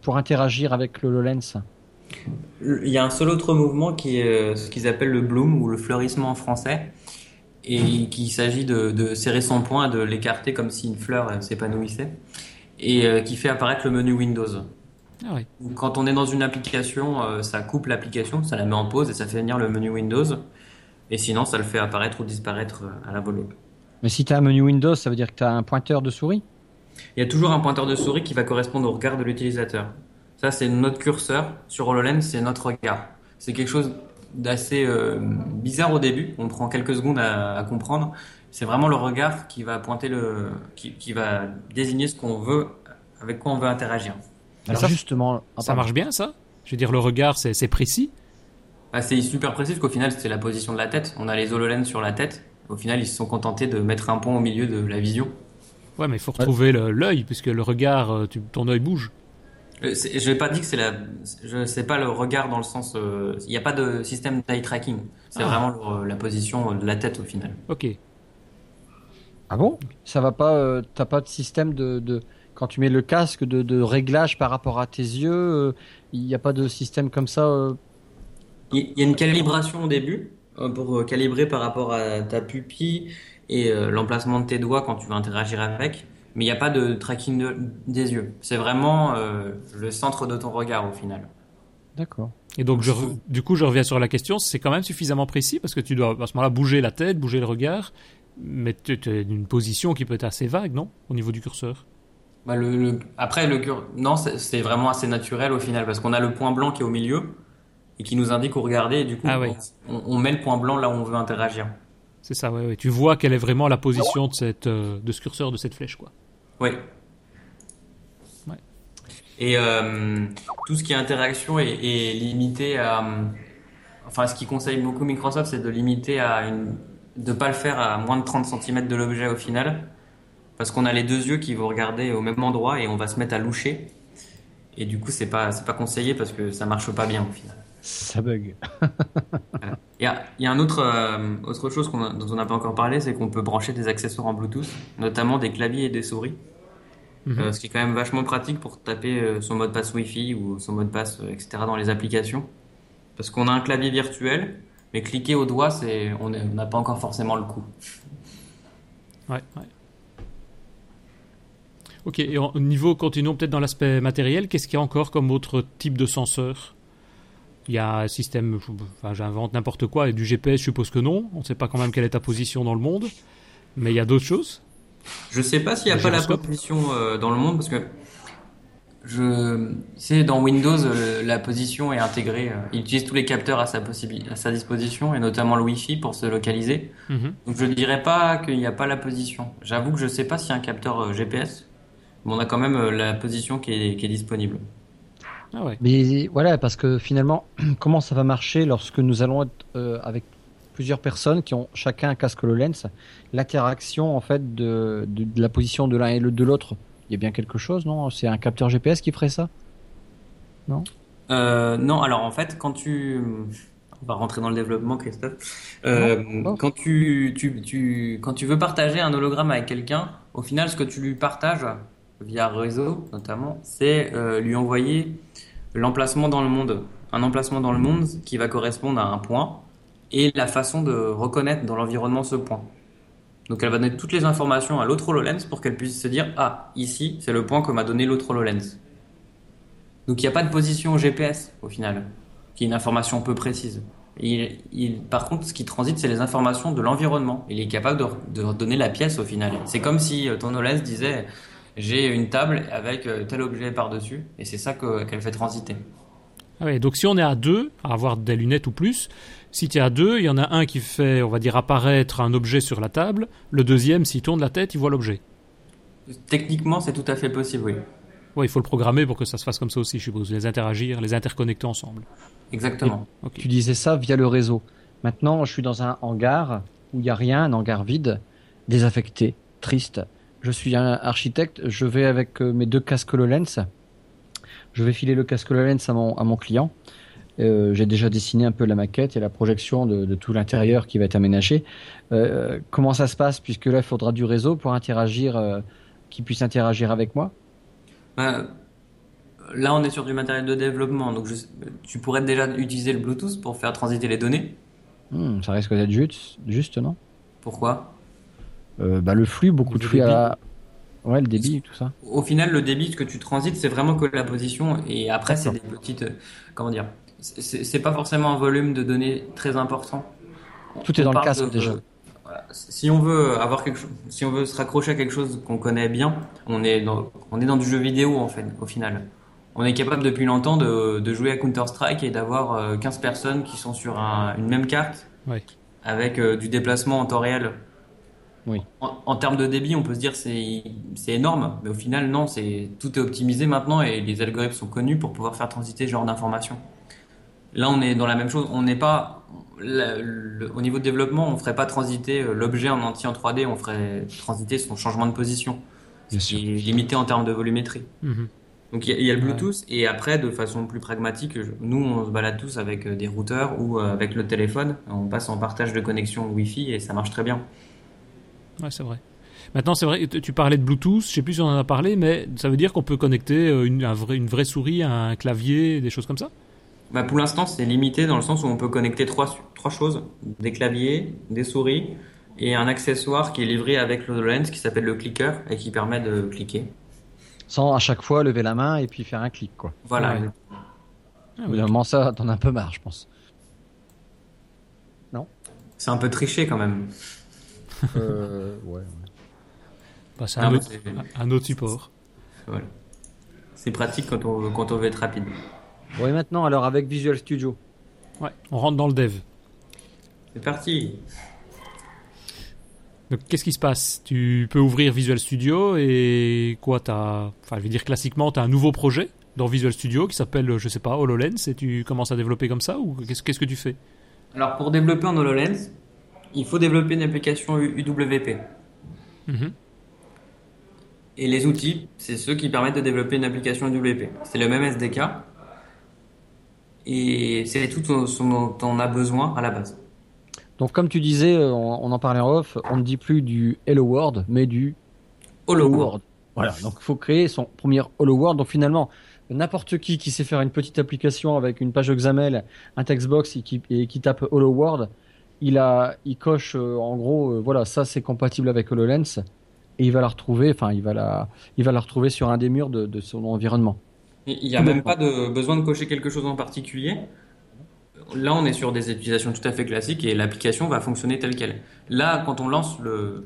pour interagir avec le HoloLens il y a un seul autre mouvement qui est euh, ce qu'ils appellent le bloom ou le fleurissement en français et qui s'agit de, serrer son poing de l'écarter comme si une fleur euh, s'épanouissait et euh, qui fait apparaître le menu Windows. Ah Quand on est dans une application, ça coupe l'application, ça la met en pause et ça fait venir le menu Windows. Et sinon, ça le fait apparaître ou disparaître à la volée. Mais si tu as un menu Windows, ça veut dire que tu as un pointeur de souris? Il y a toujours un pointeur de souris qui va correspondre au regard de l'utilisateur. Ça, c'est notre curseur. Sur HoloLens, c'est notre regard. C'est quelque chose d'assez euh, bizarre au début. On prend quelques secondes à, comprendre. C'est vraiment le regard qui va pointer le, qui, va désigner ce qu'on veut, avec quoi on veut interagir. Alors justement, ça marche bien ça? Je veux dire, le regard, c'est précis? Ah, c'est super précis parce qu'au final, c'est la position de la tête. On a les HoloLens sur la tête. Au final, ils se sont contentés de mettre un pont au milieu de la vision. Ouais, mais il faut retrouver l'œil puisque le regard, euh, ton œil bouge. Euh, je n'ai pas dit que c'est la, je sais pas le regard dans le sens, euh, il n'y a pas de système d'eye tracking. C'est ah. vraiment la position de la tête au final. Ok. Ah bon? Ça va pas, euh, t'as pas de système de, de, quand tu mets le casque de, de réglage par rapport à tes yeux, il n'y a pas de système comme ça. Il y a une calibration au début pour calibrer par rapport à ta pupille et l'emplacement de tes doigts quand tu vas interagir avec mais il n'y a pas de tracking des yeux. C'est vraiment euh, le centre de ton regard au final. D'accord. Et donc, je, du coup, je reviens sur la question, c'est quand même suffisamment précis parce que tu dois à ce moment-là bouger la tête, bouger le regard, mais tu es une position qui peut être assez vague, non? Au niveau du curseur? Bah le, Après, le non, c'est vraiment assez naturel au final parce qu'on a le point blanc qui est au milieu et qui nous indique où regarder et du coup, ah on, met le point blanc là où on veut interagir. C'est ça, ouais, Tu vois quelle est vraiment la position de, cette, euh, de ce curseur, de cette flèche, quoi. Oui. Et euh, tout ce qui est interaction est, limité à. Enfin, ce qui conseille beaucoup Microsoft, c'est de limiter à une. de pas le faire à moins de 30 cm de l'objet au final. Parce qu'on a les deux yeux qui vont regarder au même endroit et on va se mettre à loucher. Et du coup, c'est pas, c'est pas conseillé parce que ça marche pas bien au final. Ça bug. Il y a, y a un autre, euh, autre chose dont on n'a pas encore parlé, c'est qu'on peut brancher des accessoires en Bluetooth, notamment des claviers et des souris. Mhm. Euh, ce qui est quand même vachement pratique pour taper euh, son mot de passe Wi-Fi ou son mot de passe, etc. dans les applications. Parce qu'on a un clavier virtuel, mais cliquer au doigt, c'est, on n'a pas encore forcément le coup. Ouais, ouais. Ok, et au niveau, continuons peut-être dans l'aspect matériel, qu'est-ce qu'il y a encore comme autre type de senseur? Il y a un système, enfin, j'invente n'importe quoi, et du GPS, je suppose que non. On ne sait pas quand même quelle est ta position dans le monde. Mais il y a d'autres choses. Je sais pas s'il n'y a pas la position euh, dans le monde, parce que je sais dans Windows la position est intégrée. Euh, il utilise tous les capteurs à sa, à sa disposition, et notamment le Wi-Fi pour se localiser. Mhm. Donc je ne dirais pas qu'il n'y a pas la position. J'avoue que je ne sais pas s'il y a un capteur euh, GPS, mais on a quand même la position qui est, qui est disponible. Ah Mais voilà, parce que finalement, comment ça va marcher lorsque nous allons être euh, avec plusieurs personnes qui ont chacun un casque HoloLens L'interaction en fait de, de, la position de l'un et de l'autre, il y a bien quelque chose, non? C'est un capteur GPS qui ferait ça? Non? Euh, Non, alors en fait, quand tu on va rentrer dans le développement, Christophe. Euh, quand tu, tu, tu, quand tu veux partager un hologramme avec quelqu'un, au final, ce que tu lui partages via réseau, notamment, c'est euh, lui envoyer l'emplacement dans le monde, un emplacement dans le monde qui va correspondre à un point et la façon de reconnaître dans l'environnement ce point. Donc elle va donner toutes les informations à l'autre HoloLens pour qu'elle puisse se dire ah ici c'est le point que m'a donné l'autre HoloLens. Donc il n'y a pas de position GPS au final, qui est une information peu précise. Par contre, ce qui transite, c'est les informations de l'environnement. Il est capable de, de donner la pièce au final. C'est comme si euh, ton HoloLens disait j'ai une table avec euh, tel objet par-dessus, et c'est ça qu'elle fait transiter. Ah donc si on est à deux, à avoir des lunettes ou plus, si tu es à deux, il y en a un qui fait, on va dire, apparaître un objet sur la table, le deuxième, s'il tourne la tête, il voit l'objet. Techniquement, c'est tout à fait possible, oui. Oui, il faut le programmer pour que ça se fasse comme ça aussi, je suppose, les interagir, les interconnecter ensemble. Exactement. Tu disais ça via le réseau. Maintenant, je suis dans un hangar où il n'y a rien, un hangar vide, désaffecté, triste. Je suis un architecte, je vais avec euh, mes deux casques HoloLens. Je vais filer le casque HoloLens à mon, à mon client. Euh, j'ai déjà dessiné un peu la maquette et la projection de, tout l'intérieur qui va être aménagé. Euh, comment ça se passe? Puisque là, il faudra du réseau pour interagir, euh, qui puisse interagir avec moi. là, on est sur du matériel de développement, donc tu pourrais déjà utiliser le Bluetooth pour faire transiter les données. Hmm, ça risque d'être juste, juste, non? Pourquoi? Bah, le flux, beaucoup de flux à Ouais, le débit, tout ça. Au final, le débit que tu transites, c'est vraiment que la position. Et après, c'est des petites. Comment dire c'est pas forcément un volume de données très important. Tout est dans le casque déjà. Si on veut avoir quelque chose, si on veut se raccrocher à quelque chose qu'on connaît bien, on est dans, on est dans du jeu vidéo en fait, au final. On est capable depuis longtemps de, de jouer à Counter Strike et d'avoir 15 euh, personnes qui sont sur une même carte, avec euh, du déplacement en temps réel. Oui. En, termes de débit, on peut se dire c'est c'est énorme, mais au final non, c'est tout est optimisé maintenant et les algorithmes sont connus pour pouvoir faire transiter ce genre d'informations. Là, on est dans la même chose. On n'est pas au niveau de développement, on ferait pas transiter euh, l'objet en entier en 3D, on ferait transiter son changement de position, ce qui est limité en termes de volumétrie. Mhm. Donc il y, a le Bluetooth et après, de façon plus pragmatique, nous on se balade tous avec euh, des routeurs ou euh, avec le téléphone. On passe en partage de connexion Wi-Fi et ça marche très bien. Ouais, c'est vrai. Maintenant, c'est vrai, tu parlais de Bluetooth, je sais plus si on en a parlé, mais ça veut dire qu'on peut connecter une, une vraie souris à un clavier, des choses comme ça? Bah Pour l'instant, c'est limité dans le sens où on peut connecter trois, trois choses des claviers, des souris et un accessoire qui est livré avec le lens qui s'appelle le clicker et qui permet de cliquer. Sans à chaque fois lever la main et puis faire un clic, quoi. Voilà. Ah, Au ça, t'en as un peu marre, je pense. Non? C'est un peu triché quand même. Euh, ouais. Bah, c'est un, un, autre support. Voilà. C'est pratique quand on, quand on veut être rapide. Oui, maintenant, alors avec Visual Studio. Ouais, on rentre dans le dev. C'est parti. Donc, qu'est-ce qui se passe? Tu peux ouvrir Visual Studio et quoi as, Enfin, je veux dire, classiquement, tu as un nouveau projet dans Visual Studio qui s'appelle, je sais pas, HoloLens et tu commences à développer comme ça ou qu'est-ce, qu'est-ce que tu fais? Alors, pour développer en HoloLens, il faut développer une application UWP. Mhm. Et les outils, c'est ceux qui permettent de développer une application UWP. C'est le même SDK, et c'est tout ce dont on a besoin à la base. Donc comme tu disais, euh, on, en parlait en off, on ne dit plus du Hello World, mais du Hello World. Voilà, donc il faut créer son premier Hello World. Donc finalement, n'importe qui qui sait faire une petite application avec une page XAML, un textbox et qui, et qui tape Hello World, il a, il coche euh, en gros, euh, voilà, ça c'est compatible avec HoloLens et il va la retrouver, enfin il va la, il va la retrouver sur un des murs de, son environnement. Il n'y a même pas de besoin de cocher quelque chose en particulier. Là, on est sur des utilisations tout à fait classiques et l'application va fonctionner telle qu'elle. Là, quand on lance le,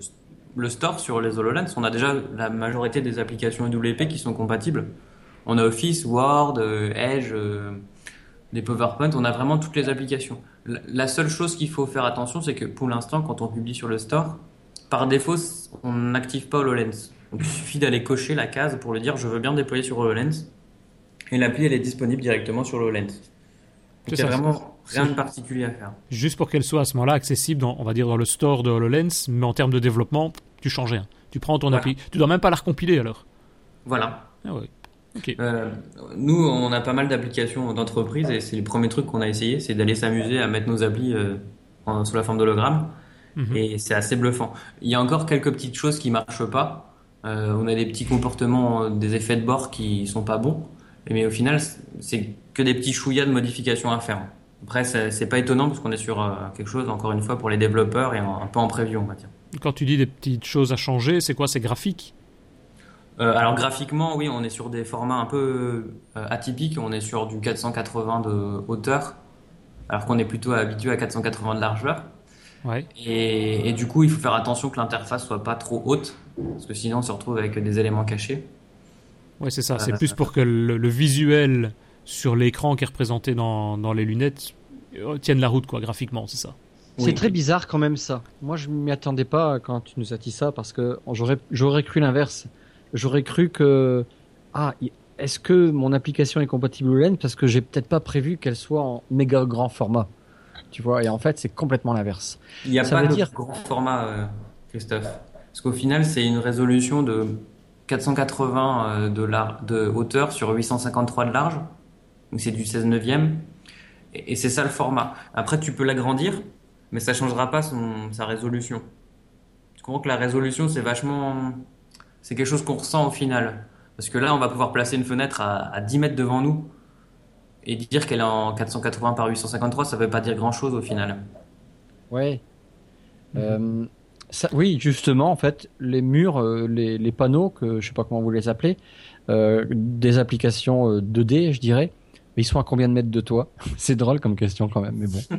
le store sur les HoloLens, on a déjà la majorité des applications WP qui sont compatibles. On a Office, Word, euh, Edge, des PowerPoint, on a vraiment toutes les applications. La seule chose qu'il faut faire attention, c'est que pour l'instant, quand on publie sur le store, par défaut, on n'active pas HoloLens. Donc il suffit d'aller cocher la case pour le dire je veux bien déployer sur HoloLens et l'appli, elle est disponible directement sur HoloLens. Donc il vraiment rien de particulier à faire. Juste pour qu'elle soit à ce moment-là accessible, dans, on va dire dans le store de HoloLens, mais en termes de développement, tu changes rien. Tu prends ton appli. Tu dois même pas la recompiler alors. Voilà. Ah Euh, nous, on a pas mal d'applications d'entreprise et c'est le premier truc qu'on a essayé, c'est d'aller s'amuser à mettre nos applis euh, sous la forme d'hologramme. Mhm. Et c'est assez bluffant. Il y a encore quelques petites choses qui marchent pas. Euh, on a des petits comportements, des effets de bord qui sont pas bons. Mais au final, c'est que des petits chouillas de modifications à faire. Après, c'est pas étonnant parce qu'on est sur quelque chose, encore une fois, pour les développeurs et un peu en preview, on va dire. Quand tu dis des petites choses à changer, c'est quoi? C'est graphique? Alors graphiquement, oui, on est sur des formats un peu euh, atypiques. On est sur du 480 de hauteur, alors qu'on est plutôt habitué à 480 de largeur. Ouais. Et, du coup, il faut faire attention que l'interface soit pas trop haute, parce que sinon on se retrouve avec des éléments cachés. Ouais, c'est ça. C'est euh, plus pour que le, visuel sur l'écran qui est représenté dans, dans, les lunettes tienne la route, quoi, graphiquement, c'est ça. C'est très bizarre quand même ça. Moi, je m'y attendais pas quand tu nous as dit ça, parce que j'aurais cru l'inverse j'aurais cru que ah est-ce que mon application est compatible HoloLens parce que j'ai peut-être pas prévu qu'elle soit en méga grand format. Tu vois, et en fait, c'est complètement l'inverse. Il n'y a pas de grand format, euh, Christophe. Parce qu'au final, c'est une résolution de 480 euh, de, de hauteur sur 853 de large. Donc c'est du 16 neuvième. Et, et c'est ça le format. Après, tu peux l'agrandir, mais ça changera pas son, sa résolution. Tu comprends que la résolution, c'est vachement c'est quelque chose qu'on ressent au final. Parce que là, on va pouvoir placer une fenêtre à, 10 mètres devant nous et dire qu'elle est en 480 par 853, ça ne veut pas dire grand-chose au final. Ouais. Euh, oui, justement, en fait, les murs, euh, les, panneaux, que je sais pas comment vous les appelez, euh, des applications 2D, je dirais, mais ils sont à combien de mètres de toi? C'est drôle comme question quand même, mais bon.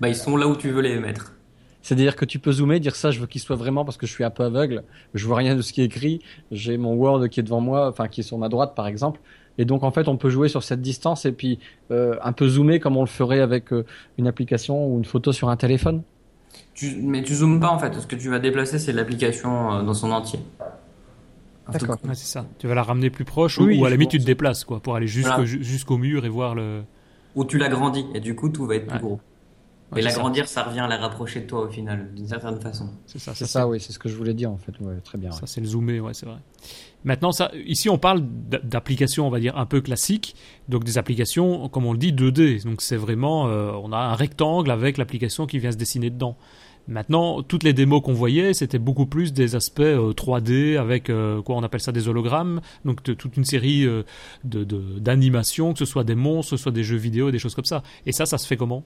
bah, ils sont là où tu veux les mettre. C'est-à-dire que tu peux zoomer, dire ça, je veux qu'il soit vraiment parce que je suis un peu aveugle, je vois rien de ce qui est écrit, j'ai mon Word qui est devant moi, enfin qui est sur ma droite par exemple. Et donc en fait, on peut jouer sur cette distance et puis euh, un peu zoomer comme on le ferait avec euh, une application ou une photo sur un téléphone. mais tu zoomes pas en fait. Ce que tu vas déplacer, c'est l'application euh, dans son entier. D'accord. c'est ça. Tu vas la ramener plus proche ou, à la limite tu te déplaces quoi pour aller jusqu'au mur et voir le. Ou tu l'agrandis et du coup tout va être plus gros. Et l'agrandir, ça. revient à la rapprocher de toi au final, d'une certaine façon. C'est ça, c'est ça, oui, c'est ce que je voulais dire en fait. Ouais, très bien. Ça, c'est le zoomer, ouais, c'est vrai. Maintenant, ça, ici, on parle d'applications, on va dire, un peu classiques. Donc, des applications, comme on le dit, 2D. Donc, c'est vraiment, euh, on a un rectangle avec l'application qui vient se dessiner dedans. Maintenant, toutes les démos qu'on voyait, c'était beaucoup plus des aspects 3D euh, avec euh, quoi on appelle ça des hologrammes, donc toute une série de d'animations, que ce soit des monstres, que ce soit des jeux vidéo, des choses comme ça. Et ça, ça se fait comment?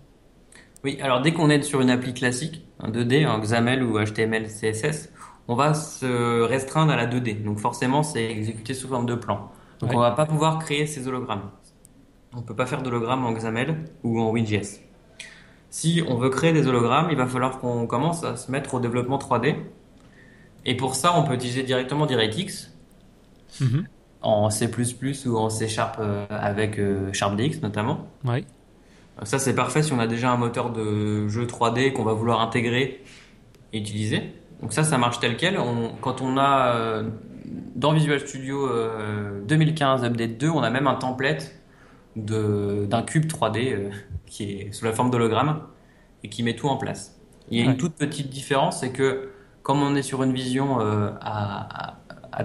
Oui, alors dès qu'on est sur une appli classique, un 2D, un XAML ou HTML, CSS, on va se restreindre à la 2D. Donc forcément, c'est exécuté sous forme de plan. Donc on va pas pouvoir créer ces hologrammes. On peut pas faire d'hologrammes en XAML ou en WinJS. Si on veut créer des hologrammes, il va falloir qu'on commence à se mettre au développement 3D. Et pour ça, on peut utiliser directement DirectX mhm. en C++ ou en C Sharp euh, avec euh, SharpDX notamment. Ouais. Ça, c'est parfait si on a déjà un moteur de jeu 3D qu'on va vouloir intégrer et utiliser. Donc ça, ça marche tel quel. quand on a euh, dans Visual Studio 2015 euh, Update 2, on a même un template d'un cube 3D euh, qui est sous la forme d'hologramme et qui met tout en place. Il y a une toute petite différence, c'est que comme on est sur une vision à,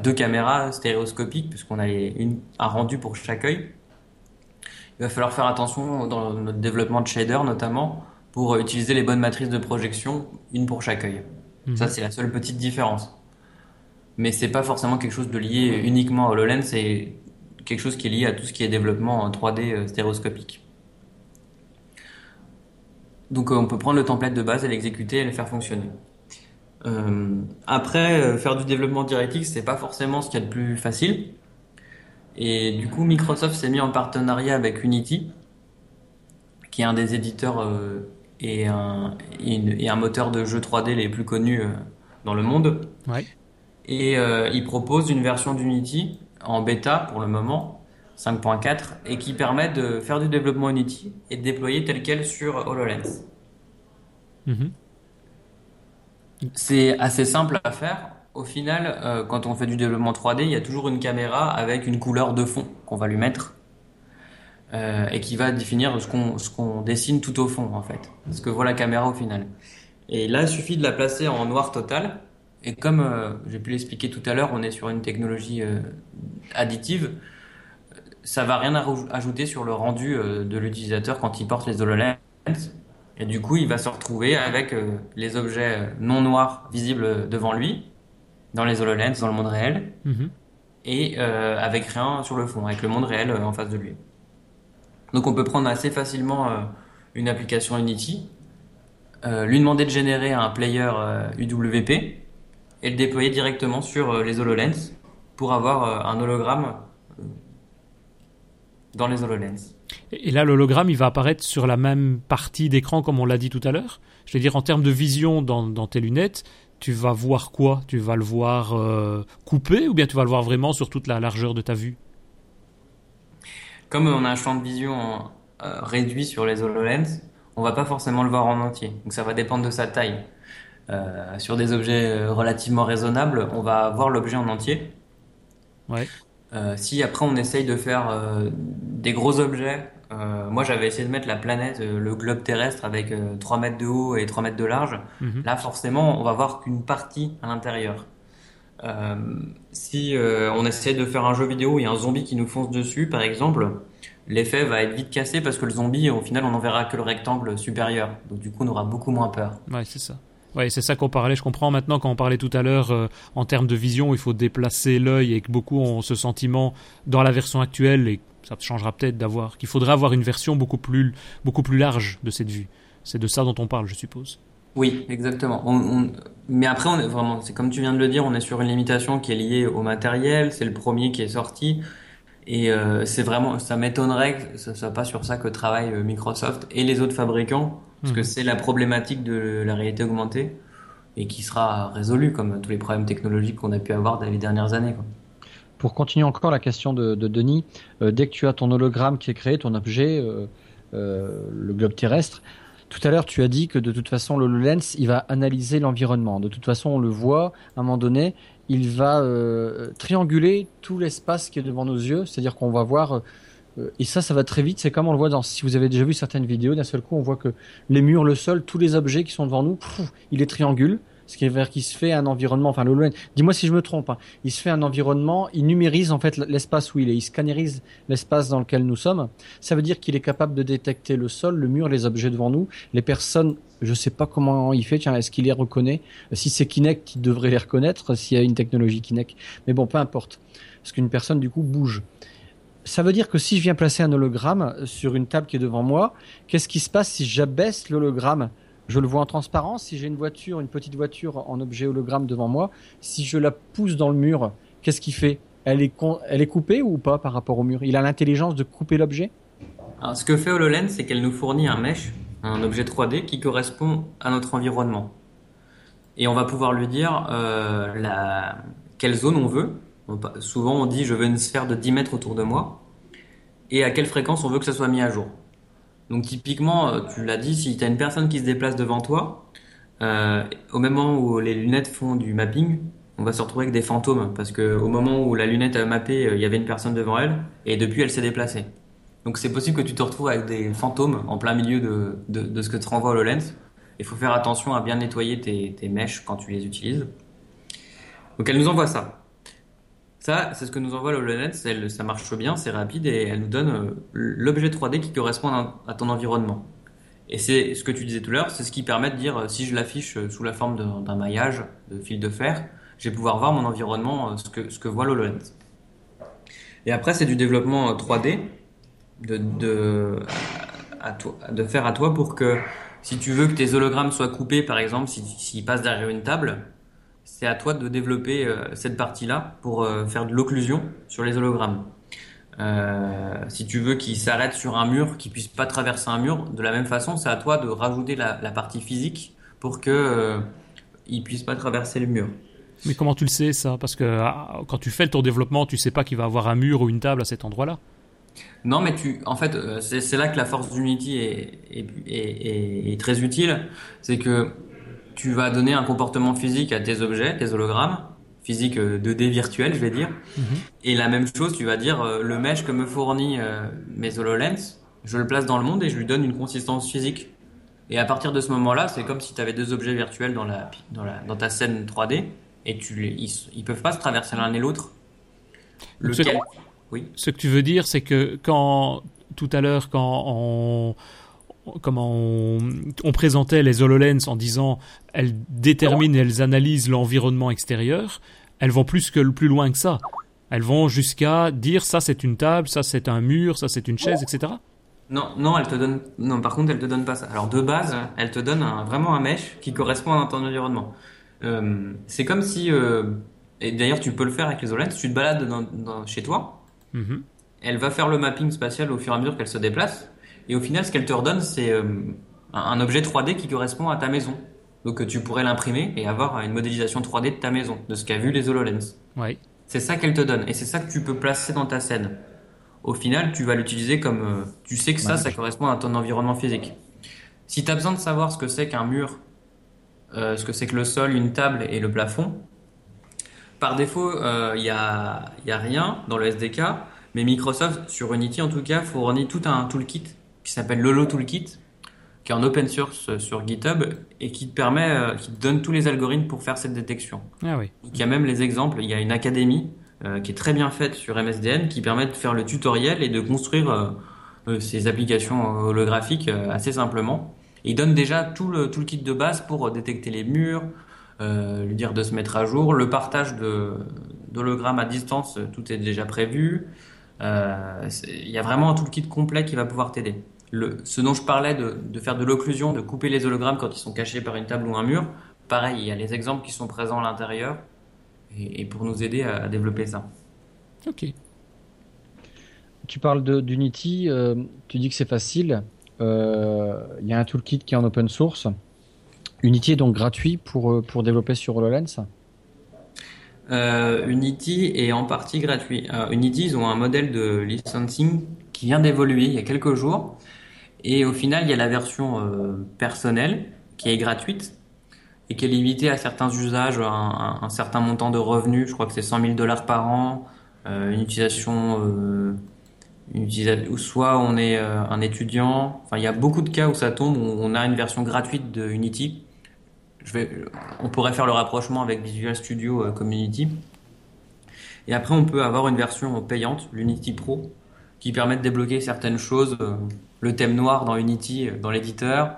deux caméras stéréoscopiques, puisqu'on a un rendu pour chaque œil, il va falloir faire attention dans notre développement de shader notamment pour utiliser les bonnes matrices de projection, une pour chaque œil. Mhm. Ça, c'est la seule petite différence. Mais c'est pas forcément quelque chose de lié uniquement à HoloLens, c'est quelque chose qui est lié à tout ce qui est développement en 3D euh, stéréoscopique. Donc euh, on peut prendre le template de base et l'exécuter et le faire fonctionner. Euh, après, faire du développement DirectX, c'est pas forcément ce qu'il y a de plus facile. Et du coup, Microsoft s'est mis en partenariat avec Unity, qui est un des éditeurs euh, et, un, et, un, moteur de jeu 3D les plus connus euh, dans le monde. Ouais. Et euh, il propose une version d'Unity en bêta pour le moment, 5.4, et qui permet de faire du développement Unity et de déployer tel quel sur HoloLens. Mm-hmm. C'est assez simple à faire au final, euh, quand on fait du développement 3D, il y a toujours une caméra avec une couleur de fond qu'on va lui mettre euh, et qui va définir ce qu'on qu'on dessine tout au fond en fait, ce que voit la caméra au final. Et là, il suffit de la placer en noir total. Et comme euh, j'ai pu l'expliquer tout à l'heure, on est sur une technologie additive. ça va rien ajouter sur le rendu de l'utilisateur quand il porte les HoloLens. Et du coup, il va se retrouver avec les objets non noirs visibles devant lui, dans les HoloLens, dans le monde réel, mhm. et avec rien sur le fond, avec le monde réel en face de lui. Donc on peut prendre assez facilement une application Unity, lui demander de générer un player UWP et le déployer directement sur les HoloLens pour avoir un hologramme dans les HoloLens. Et là, l'hologramme, il va apparaître sur la même partie d'écran comme on l'a dit tout à l'heure? Je veux dire, en termes de vision dans, tes lunettes, tu vas voir quoi? Tu vas le voir euh, coupé ou bien tu vas le voir vraiment sur toute la largeur de ta vue? Comme on a un champ de vision euh, réduit sur les HoloLens, on va pas forcément le voir en entier. Donc ça va dépendre de sa taille. Euh, sur des objets relativement raisonnables, on va voir l'objet en entier. Ouais. Si après on essaye de faire des gros objets, euh, moi j'avais essayé de mettre la planète, le globe terrestre avec 3 mètres de haut et 3 mètres de large, mhm. là forcément on va voir qu'une partie à l'intérieur. si on essaie de faire un jeu vidéo où il y a un zombie qui nous fonce dessus par exemple, l'effet va être vite cassé parce que le zombie au final on n'en verra que le rectangle supérieur. Donc du coup on aura beaucoup moins peur. Ouais c'est ça. Oui, c'est ça qu'on parlait. Je comprends maintenant quand on parlait tout à l'heure euh, en termes de vision, il faut déplacer l'œil et que beaucoup ont ce sentiment dans la version actuelle et ça changera peut-être d'avoir qu'il faudra avoir une version beaucoup plus beaucoup plus large de cette vue. C'est de ça dont on parle, je suppose. Oui, exactement. Mais après, on est vraiment, c'est comme tu viens de le dire, on est sur une limitation qui est liée au matériel. C'est le premier qui est sorti. Et euh, c'est vraiment, ça m'étonnerait que ce soit pas sur ça que travaillent euh, Microsoft et les autres fabricants, parce que mhm. c'est la problématique de la réalité augmentée et qui sera résolue comme tous les problèmes technologiques qu'on a pu avoir dans les dernières années. Pour continuer encore la question de, Denis, euh, dès que tu as ton hologramme qui est créé, ton objet, le globe terrestre, tout à l'heure, tu as dit que de toute façon, le lens, il va analyser l'environnement. De toute façon, on le voit à un moment donné, il va euh, trianguler tout l'espace qui est devant nos yeux, c'est-à-dire qu'on va voir euh, et ça, ça va très vite. C'est comme on le voit dans. Si vous avez déjà vu certaines vidéos, d'un seul coup, on voit que les murs, le sol, tous les objets qui sont devant nous, il est triangule ce qui est vers qui se fait un environnement. Enfin, le dis-moi si je me trompe. Hein. Il se fait un environnement, il numérise en fait l'espace où il est, il scannerise l'espace dans lequel nous sommes. Ça veut dire qu'il est capable de détecter le sol, le mur, les objets devant nous, les personnes. Je sais pas comment il fait. Tiens, est-ce qu'il les reconnaît? Si c'est Kinect, il devrait les reconnaître s'il y a une technologie Kinect. Mais bon, peu importe. Parce qu'une personne du coup bouge ça veut dire que si je viens placer un hologramme sur une table qui est devant moi, qu'est-ce qui se passe si j'abaisse l'hologramme? Je le vois en transparence. Si j'ai une voiture, une petite voiture en objet hologramme devant moi, si je la pousse dans le mur, qu'est-ce qu'il fait? Elle est, coupée ou pas par rapport au mur? Il a l'intelligence de couper l'objet? Ce que fait HoloLens, c'est qu'elle nous fournit un mesh, un objet 3D qui correspond à notre environnement. Et on va pouvoir lui dire euh, quelle zone on veut. souvent, on dit je veux une sphère de 10 mètres autour de moi. Et à quelle fréquence on veut que ça soit mis à jour. Donc typiquement, euh, tu l'as dit, si tu as une personne qui se déplace devant toi, euh, au moment où les lunettes font du mapping, on va se retrouver avec des fantômes parce que au moment où la lunette a mappé, euh, il y avait une personne devant elle et depuis elle s'est déplacée. Donc c'est possible que tu te retrouves avec des fantômes en plein milieu de, ce que te renvoie HoloLens. Il faut faire attention à bien nettoyer tes, tes mèches quand tu les utilises. Donc elle nous envoie ça. Ça, c'est ce que nous envoie le ça marche bien, c'est rapide et elle nous donne euh, l'objet 3D qui correspond à ton environnement. Et c'est ce que tu disais tout à l'heure, c'est ce qui permet de dire euh, si je l'affiche euh, sous la forme d'un maillage de fil de fer, je vais pouvoir voir mon environnement, ce que, ce que voit l'HoloLens. Et après, c'est du développement 3D de, de, à toi, de faire à toi pour que si tu veux que tes hologrammes soient coupés, par exemple, s'ils passent derrière une table, c'est à toi de développer euh, cette partie-là pour euh, faire de l'occlusion sur les hologrammes. Euh, si tu veux qu'ils s'arrêtent sur un mur, qu'ils puissent pas traverser un mur, de la même façon, c'est à toi de rajouter la, partie physique pour que euh, ils puissent pas traverser le mur. Mais comment tu le sais ça? Parce que ah, quand tu fais ton développement, tu sais pas qu'il va avoir un mur ou une table à cet endroit-là? Non, mais tu, en fait, c'est là que la force d'Unity est, est, très utile. C'est que tu vas donner un comportement physique à tes objets, tes hologrammes, physique 2D euh, virtuel, je vais dire. Mhm. Et la même chose, tu vas dire euh, le mesh que me fournit euh, mes HoloLens, je le place dans le monde et je lui donne une consistance physique. Et à partir de ce moment-là, c'est comme si tu avais deux objets virtuels dans, la, dans, la, dans ta scène 3D et tu ils, ils peuvent pas se traverser l'un et l'autre. Lequel... Oui. Ce que tu veux dire, c'est que quand tout à l'heure, quand on, comment on, on, présentait les HoloLens en disant elles déterminent elles analysent l'environnement extérieur, elles vont plus que plus loin que ça. Elles vont jusqu'à dire ça c'est une table, ça c'est un mur, ça c'est une chaise, etc. Non, non, elle te donne. Non, par contre, elle te donne pas ça. Alors de base, elle te donne un, vraiment un mesh qui correspond à ton environnement. Euh, c'est comme si, euh, et d'ailleurs tu peux le faire avec les HoloLens, tu te balades dans, dans, chez toi, Mhm. elle va faire le mapping spatial au fur et à mesure qu'elle se déplace, et au final, ce qu'elle te redonne, c'est euh, un, un objet 3D qui correspond à ta maison. Donc euh, tu pourrais l'imprimer et avoir une modélisation 3D de ta maison, de ce qu'a vu les HoloLens. Ouais. C'est ça qu'elle te donne, et c'est ça que tu peux placer dans ta scène. Au final, tu vas l'utiliser comme... euh, tu sais que ça, ça correspond à ton environnement physique. Si tu as besoin de savoir ce que c'est qu'un mur, euh, ce que c'est que le sol, une table et le plafond, par défaut, il n'y a, y a rien dans le SDK, mais Microsoft, sur Unity en tout cas, fournit tout un toolkit qui s'appelle Lolo Toolkit, qui est en open source euh, sur GitHub et qui te permet, euh, qui te donne tous les algorithmes pour faire cette détection. Ah oui. Donc, il y a même les exemples, il y a une académie euh, qui est très bien faite sur MSDN qui permet de faire le tutoriel et de construire euh, ces applications holographiques assez simplement. Et il donne déjà tout le, tout le kit de base pour détecter les murs, lui dire de se mettre à jour, le partage d'hologrammes à distance, tout est déjà prévu. Il y a vraiment un toolkit complet qui va pouvoir t'aider. Le, ce dont je parlais de, de faire de l'occlusion, de couper les hologrammes quand ils sont cachés par une table ou un mur, pareil, il y a les exemples qui sont présents à l'intérieur et, et pour nous aider à, à développer ça. Ok. Tu parles d'Unity, euh, tu dis que c'est facile. Euh, Il y a un toolkit qui est en open source. Unity est donc gratuit pour, euh, pour développer sur HoloLens? Euh, Unity est en partie gratuit. Unity, ils ont un modèle de licensing qui vient d'évoluer il y a quelques jours. Et au final, il y a la version euh, personnelle qui est gratuite et qui est limitée à certains usages, un, un- certain montant de revenus. Je crois que c'est 100 000 dollars par an, euh, une utilisation, euh, soit on est un étudiant. Enfin, il y a beaucoup de cas où ça tombe où on a une version gratuite de Unity. On pourrait faire le rapprochement avec Visual Studio Community. Et après, on peut avoir une version payante, l'Unity Pro, qui permet de débloquer certaines choses, le thème noir dans Unity, euh, dans l'éditeur,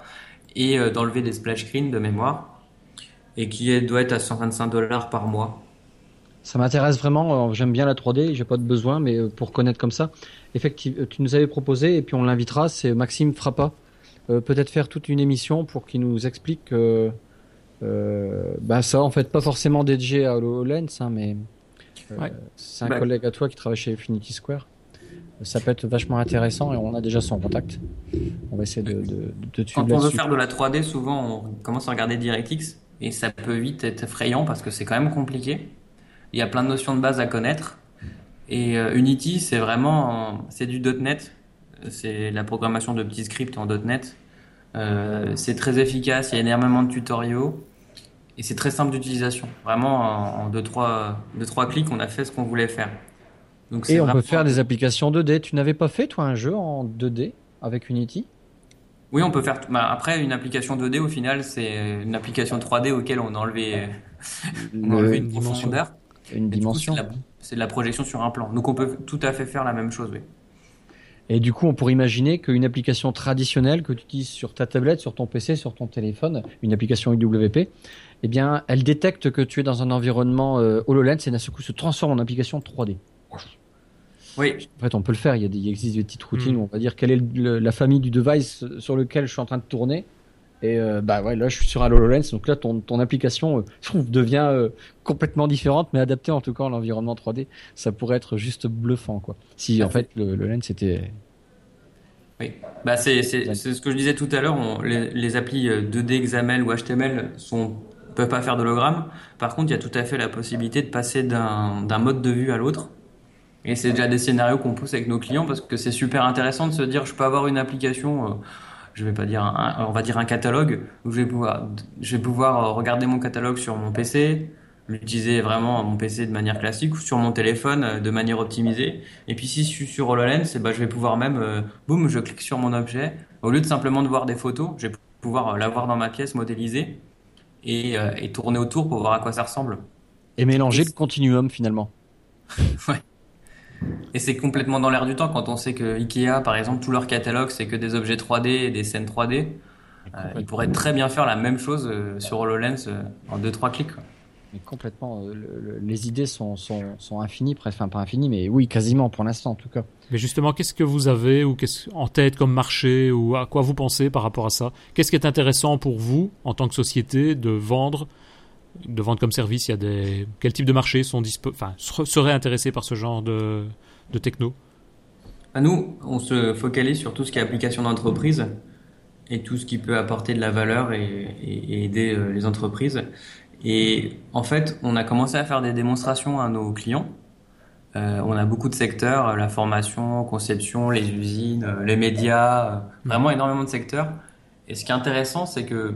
et euh, d'enlever des splash screens de mémoire, et qui est- doit être à 125 dollars par mois. Ça m'intéresse vraiment. euh, J'aime bien la 3D. J'ai pas de besoin, mais pour connaître comme ça, effectivement, tu nous avais proposé et puis on l'invitera. C'est Maxime Frappa. Euh, Peut-être faire toute une émission pour qu'il nous explique. Euh, euh, bah ça, en fait, pas forcément dédié à HoloLens, hein, mais euh, Ouais. c'est un Bah. collègue à toi qui travaille chez Infinity Square. Ça peut être vachement intéressant et on a déjà son contact. On va essayer de, de, de Quand on veut faire de la 3D, souvent on commence à regarder DirectX, et ça peut vite être effrayant parce que c'est quand même compliqué. Il y a plein de notions de base à connaître. Et euh, Unity, c'est vraiment, c'est du .NET, c'est la programmation de petits scripts en .NET. Euh, c'est très efficace, il y a énormément de tutoriaux et c'est très simple d'utilisation. Vraiment, en, en deux, trois, deux, trois clics, on a fait ce qu'on voulait faire. Donc, Et on vraiment- peut faire des applications 2D. Tu n'avais pas fait toi un jeu en 2D avec Unity? Oui, on peut faire. tout- bah, après, une application 2D, au final, c'est une application 3D auquel on a enlevé, on a enlevé Le- une dimension. profondeur. une dimension. C'est de, la- c'est de la projection sur un plan. Donc, on peut tout à fait faire la même chose. Oui. Et du coup, on pourrait imaginer qu'une application traditionnelle que tu utilises sur ta tablette, sur ton PC, sur ton téléphone, une application IWP, eh bien, elle détecte que tu es dans un environnement euh, HoloLens et d'un seul coup se transforme en application 3D. Oui, En fait, on peut le faire. Il, y a des, il existe des petites routines Mm. où on va dire quelle est le- la famille du device sur lequel je suis en train de tourner. Et euh, bah ouais, là, je suis sur un HoloLens. Donc là, ton, ton application, euh, je trouve, devient euh, complètement différente, mais adaptée en tout cas à l'environnement 3D. Ça pourrait être juste bluffant, quoi. Si en fait le, le lens était oui. Bah, c'est, ce que je disais tout à l'heure. les, les applis euh, 2D, XAML ou HTML sont peuvent pas faire d'hologramme. Par contre, il y a tout à fait la possibilité de passer d'un mode de vue à l'autre. Et c'est déjà des scénarios qu'on pousse avec nos clients parce que c'est super intéressant de se dire je peux avoir une application, euh, je vais pas dire un, on va dire un catalogue où je vais pouvoir je vais pouvoir euh, regarder mon catalogue sur mon PC, l'utiliser vraiment à mon PC de manière classique ou sur mon téléphone euh, de manière optimisée. Et puis si je suis sur HoloLens, eh ben, je vais pouvoir même euh, boum, je clique sur mon objet au lieu de simplement de voir des photos, je vais pouvoir l'avoir dans ma pièce modélisée et, euh, et tourner autour pour voir à quoi ça ressemble. et mélanger Et le continuum finalement. Ouais. Et c'est complètement dans l'air du temps quand on sait que Ikea, par exemple, tout leur catalogue, c'est que des objets 3D et des scènes 3D. Euh, ils pourraient très bien faire la même chose euh, sur HoloLens euh, en 2-3 clics. Quoi. Mais complètement, le- le- les idées sont, sont, sont infinies, presque, enfin pas infinies, mais oui, quasiment pour l'instant en tout cas. Mais justement, qu'est-ce que vous avez ou qu'est-ce en tête comme marché ou à quoi vous pensez par rapport à ça? Qu'est-ce qui est intéressant pour vous en tant que société de vendre, de vendre comme service Il y a des quel type de marché sont dispo... enfin ser- seraient intéressés par ce genre de, de techno? À nous, on se focalise sur tout ce qui est application d'entreprise et tout ce qui peut apporter de la valeur et, et- et aider euh, les entreprises. Et en fait, on a commencé à faire des démonstrations à nos clients. Euh, on a beaucoup de secteurs, euh, la formation, conception, les usines, les médias, euh, vraiment énormément de secteurs. Et ce qui est intéressant, c'est que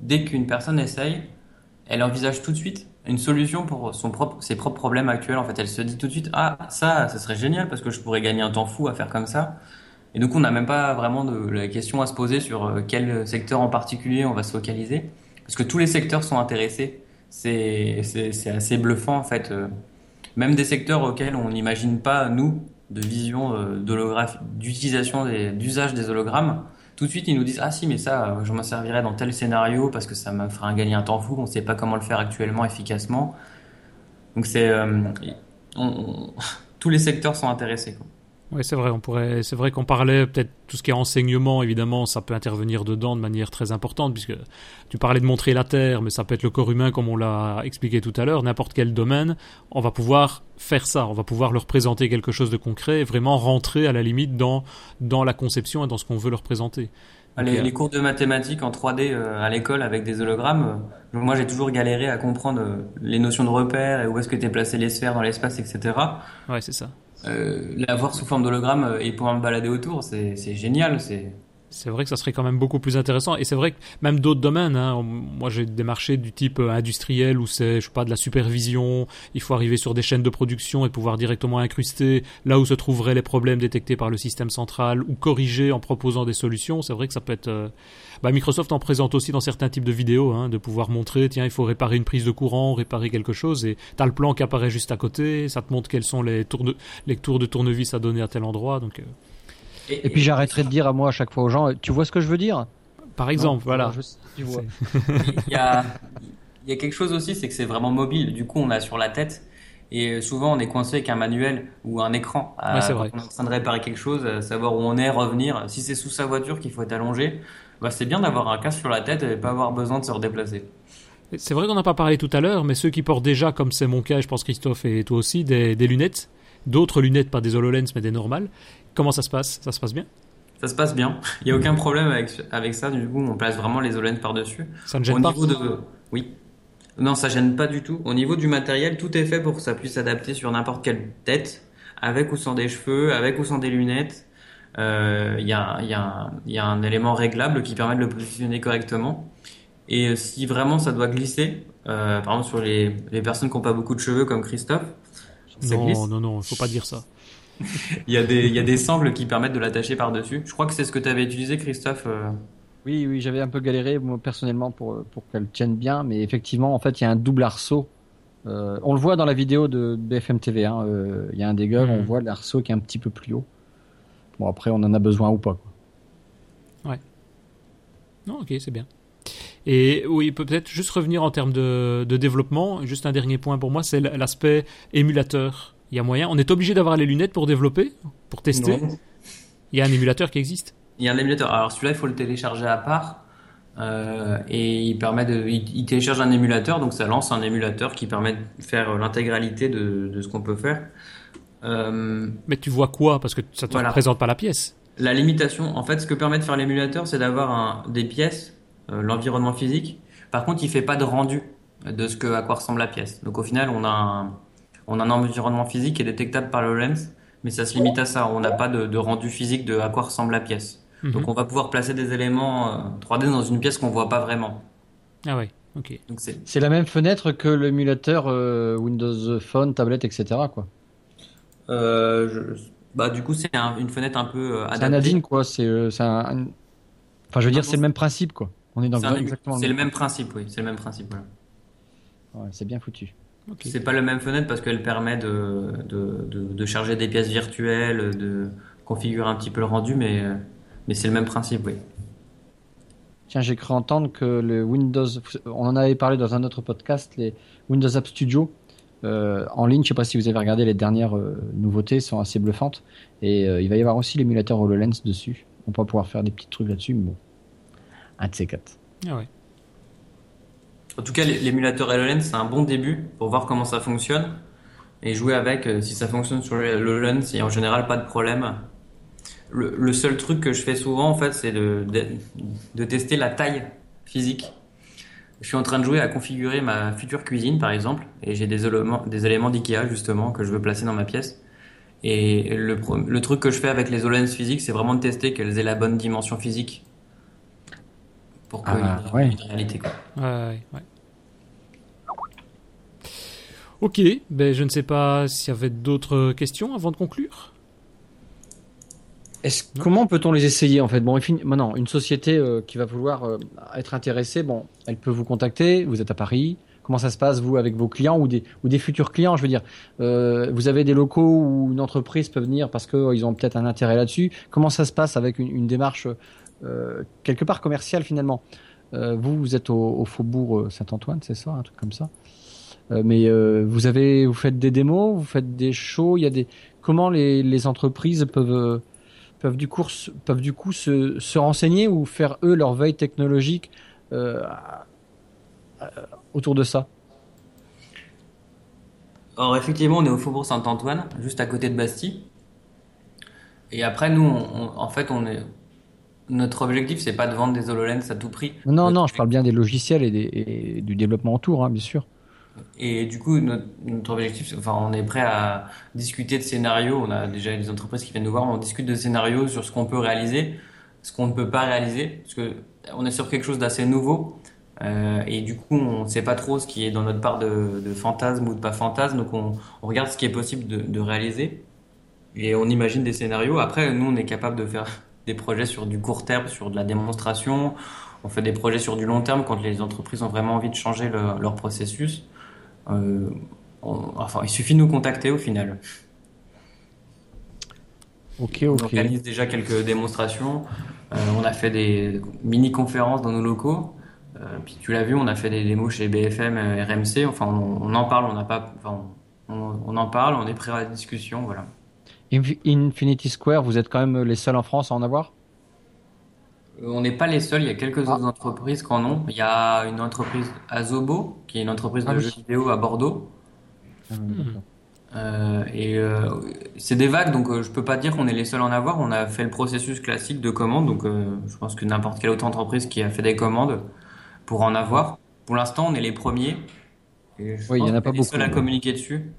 dès qu'une personne essaye, elle envisage tout de suite une solution pour son propre, ses propres problèmes actuels. En fait, elle se dit tout de suite, ah, ça, ça serait génial parce que je pourrais gagner un temps fou à faire comme ça. Et donc, on n'a même pas vraiment de la question à se poser sur euh, quel secteur en particulier on va se focaliser. Parce que tous les secteurs sont intéressés. C'est, assez bluffant, en fait. Euh, Même des secteurs auxquels on n'imagine pas, nous, de vision euh, d'utilisation, d'usage des hologrammes. Tout de suite, ils nous disent, ah si, mais ça, je m'en servirais dans tel scénario parce que ça me fera gagner un temps fou. On ne sait pas comment le faire actuellement efficacement. Donc, c'est, euh, tous les secteurs sont intéressés. quoi. Oui, c'est vrai. On pourrait, c'est vrai qu'on parlait peut-être tout ce qui est enseignement, évidemment, ça peut intervenir dedans de manière très importante, puisque tu parlais de montrer la Terre, mais ça peut être le corps humain, comme on l'a expliqué tout à l'heure. N'importe quel domaine, on va pouvoir faire ça. On va pouvoir leur présenter quelque chose de concret, et vraiment rentrer à la limite dans dans la conception et dans ce qu'on veut leur présenter. Les, Ok. les cours de mathématiques en 3D euh, à l'école avec des hologrammes, euh, moi j'ai toujours galéré à comprendre euh, les notions de repères et où est-ce que tu placé les sphères dans l'espace, etc. Ouais, c'est ça. Euh, l'avoir sous forme d'hologramme euh, et pouvoir me balader autour, c'est c'est génial. C'est C'est vrai que ça serait quand même beaucoup plus intéressant. Et c'est vrai que même d'autres domaines, hein, moi j'ai des marchés du type euh, industriel où c'est, je sais pas, de la supervision, il faut arriver sur des chaînes de production et pouvoir directement incruster là où se trouveraient les problèmes détectés par le système central ou corriger en proposant des solutions. C'est vrai que ça peut être... euh, Bah, Microsoft en présente aussi dans certains types de vidéos, hein, de pouvoir montrer, tiens, il faut réparer une prise de courant, réparer quelque chose, et t'as le plan qui apparaît juste à côté, ça te montre quels sont les tours de, les tours de tournevis à donner à tel endroit. Donc, euh, Et puis j'arrêterai de dire à moi à chaque fois aux gens, tu vois ce que je veux dire? Par exemple, Non, voilà. je tu vois. il y a il y a quelque chose aussi, c'est que c'est vraiment mobile. Du coup, on a sur la tête. Et euh, souvent, on est coincé avec un manuel ou un écran. à- Ouais, vrai. On est en train de réparer quelque chose, à savoir où on est, revenir. Si c'est sous sa voiture qu'il faut être allongé, bah, c'est bien d'avoir un casque sur la tête et pas avoir besoin de se redéplacer. C'est vrai qu'on n'a pas parlé tout à l'heure, mais ceux qui portent déjà, comme c'est mon cas, je pense Christophe et toi aussi, des, des lunettes, d'autres lunettes, pas des HoloLens, mais des normales, comment ça se passe? Ça se passe bien? Ça se passe bien. Il n'y a aucun problème avec, avec ça. Du coup, on place vraiment les HoloLens par-dessus. Ça ne Au gêne pas? niveau de... Oui. Non, ça gêne pas du tout. Au niveau du matériel, tout est fait pour que ça puisse s'adapter sur n'importe quelle tête, avec ou sans des cheveux, avec ou sans des lunettes. Euh, Il y, a, y, a y a un élément réglable qui permet de le positionner correctement. Et si vraiment ça doit glisser, euh, par exemple sur les, les personnes qui n'ont pas beaucoup de cheveux comme Christophe, ça glisse. Non, non, non, il faut pas dire ça. Il y a des, il y a des sangles qui permettent de l'attacher par-dessus. Je crois que c'est ce que tu avais utilisé, Christophe. euh, Oui, oui, j'avais un peu galéré moi, personnellement pour, pour qu'elle tienne bien, mais effectivement, en fait, il y a un double arceau. Euh, on le voit dans la vidéo de BFM TV. hein, euh, Il y a un gueules, Mhm. on voit l'arceau qui est un petit peu plus haut. Bon, après, on en a besoin ou pas. Quoi. Non, ok, c'est bien. Et oui, peut-être juste revenir en termes de, de développement. Juste un dernier point pour moi, c'est l'aspect émulateur. Il y a moyen. On est obligé d'avoir les lunettes pour développer, pour tester. non. Il y a un émulateur qui existe. Il y a un émulateur. Alors celui-là, il faut le télécharger à part. Euh, et il permet de, il, il télécharge un émulateur, donc ça lance un émulateur qui permet de faire l'intégralité de, de ce qu'on peut faire. Euh, Mais tu vois quoi? Parce que ça te Voilà. représente pas la pièce. la limitation, en fait, ce que permet de faire l'émulateur, c'est d'avoir des pièces, euh, l'environnement physique. Par contre, il fait pas de rendu de ce que à quoi ressemble la pièce. Donc au final, on a un, on a un environnement physique qui est détectable par le lens, mais ça se limite à ça. On n'a pas de, de rendu physique de à quoi ressemble la pièce. Mhm. Donc on va pouvoir placer des éléments euh, 3D dans une pièce qu'on voit pas vraiment. Ah ouais, ok. Donc c'est la même fenêtre que l'émulateur euh, Windows Phone, tablette, etc. Quoi. euh, je- bah du coup c'est un- une fenêtre un peu euh, C'est un adaptée. add-in, quoi. C'est euh, un, Enfin, je veux dire, c'est le même principe, quoi. On est dans un- exactement c'est le même principe, oui, c'est le même principe. voilà. Ouais, c'est bien foutu. C'est pas la même fenêtre parce qu'elle permet de, de, de, de, charger des pièces virtuelles, de configurer un petit peu le rendu, mais, mais c'est le même principe, oui. Tiens, j'ai cru entendre que le Windows, on en avait parlé dans un autre podcast, les Windows App Studio euh, en ligne. Je sais pas si vous avez regardé les dernières euh, nouveautés, sont assez bluffantes. Et euh, il va y avoir aussi l'émulateur HoloLens dessus. On va pouvoir faire des petits trucs là-dessus, mais bon, un de ces quatre. Ah ouais. En tout cas, l'émulateur HoloLens, c'est un bon début pour voir comment ça fonctionne et jouer avec. Si ça fonctionne sur HoloLens, il n'y a en général pas de problème. Le, seul truc que je fais souvent, en fait, c'est de, de, tester la taille physique. Je suis en train de jouer à configurer ma future cuisine, par exemple, et j'ai des éléments, des éléments d'IKEA, justement, que je veux placer dans ma pièce. Et le, le truc que je fais avec les HoloLens physiques, c'est vraiment de tester qu'elles aient la bonne dimension physique pour qu'il ah, y ait une réalité. Quoi. Ouais, ouais. Ok, ben je ne sais pas s'il y avait d'autres questions avant de conclure comment peut-on les essayer en fait? Bon, maintenant, une société euh, qui va vouloir euh, être intéressée, bon, elle peut vous contacter. Vous êtes à Paris. Comment ça se passe vous avec vos clients ou des ou des futurs clients? Je veux dire, euh, vous avez des locaux où une entreprise peut venir parce qu'ils ont peut-être un intérêt là-dessus. Comment ça se passe avec une, démarche quelque part commerciale finalement Vous, vous êtes au, faubourg Saint-Antoine, c'est ça, un truc comme ça. mais vous avez, vous faites des démos, vous faites des shows. Il y a des comment les, entreprises peuvent peuvent du coup, peuvent du coup se, se renseigner ou faire eux leur veille technologique euh, autour de ça? Or, effectivement, on est au Faubourg Saint-Antoine, juste à côté de Bastille. Et après, nous, en fait, on est. Notre objectif, c'est pas de vendre des HoloLens à tout prix. Non, non, je parle bien des logiciels et, des, et du développement autour, hein, bien sûr. Et du coup, notre, objectif, enfin, on est prêt à discuter de scénarios. On a déjà des entreprises qui viennent nous voir. On discute de scénarios sur ce qu'on peut réaliser, ce qu'on ne peut pas réaliser, parce que on est sur quelque chose d'assez nouveau. Euh, et du coup, on ne sait pas trop ce qui est dans notre part de, de fantasme ou de pas fantasme. Donc, on, on, regarde ce qui est possible de, de, réaliser et on imagine des scénarios. Après, nous, on est capable de faire des projets sur du court terme, sur de la démonstration. On fait des projets sur du long terme quand les entreprises ont vraiment envie de changer le, leur processus. Euh, enfin, il suffit de nous contacter au final. Ok, ok. On organise déjà quelques démonstrations. Euh, on a fait des mini-conférences dans nos locaux. Euh, puis tu l'as vu, on a fait des démos chez BFM, RMC. Enfin, on, en parle, on n'a pas, enfin, on, en parle, on est prêt à la discussion, voilà. Infinity Square, vous êtes quand même les seuls en France à en avoir? Euh, on n'est pas les seuls, il y a quelques ah. autres entreprises qui en ont. Il y a une entreprise Azobo, qui est une entreprise de ah jeux vidéo à Bordeaux. Ah, euh, et euh, c'est des vagues, donc je peux pas dire qu'on est les seuls à en avoir. On a fait le processus classique de commande, donc je pense que n'importe quelle autre entreprise qui a fait des commandes pour en avoir. Pour l'instant, on est les premiers. Et oui, il y en a pas beaucoup. Les seuls à communiquer dessus.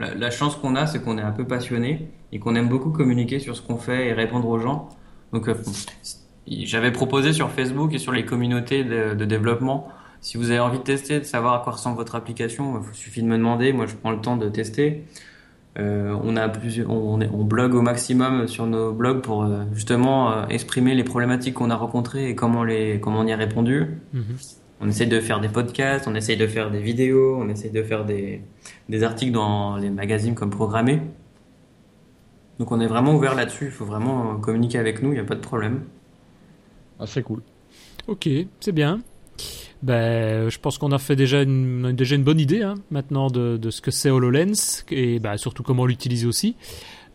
La, chance qu'on a, c'est qu'on est un peu passionné et qu'on aime beaucoup communiquer sur ce qu'on fait et répondre aux gens. Donc j'avais proposé sur Facebook et sur les communautés de, développement, si vous avez envie de tester, de savoir à quoi ressemble votre application, il suffit de me demander. Moi, je prends le temps de tester. Euh, on blogue au maximum sur nos blogs pour euh, justement euh, exprimer les problématiques qu'on a rencontrées et comment les, comment on y a répondu. Mm-hmm. On essaye de faire des podcasts, on essaye de faire des vidéos, on essaye de faire des, des articles dans les magazines comme Programmé. Donc on est vraiment ouvert là-dessus. Il faut vraiment communiquer avec nous, il n'y a pas de problème. Ah, c'est cool. Ok, c'est bien. Ben, je pense qu'on a fait déjà une, déjà une bonne idée hein, maintenant de, de, ce que c'est HoloLens et ben, surtout comment l'utiliser aussi.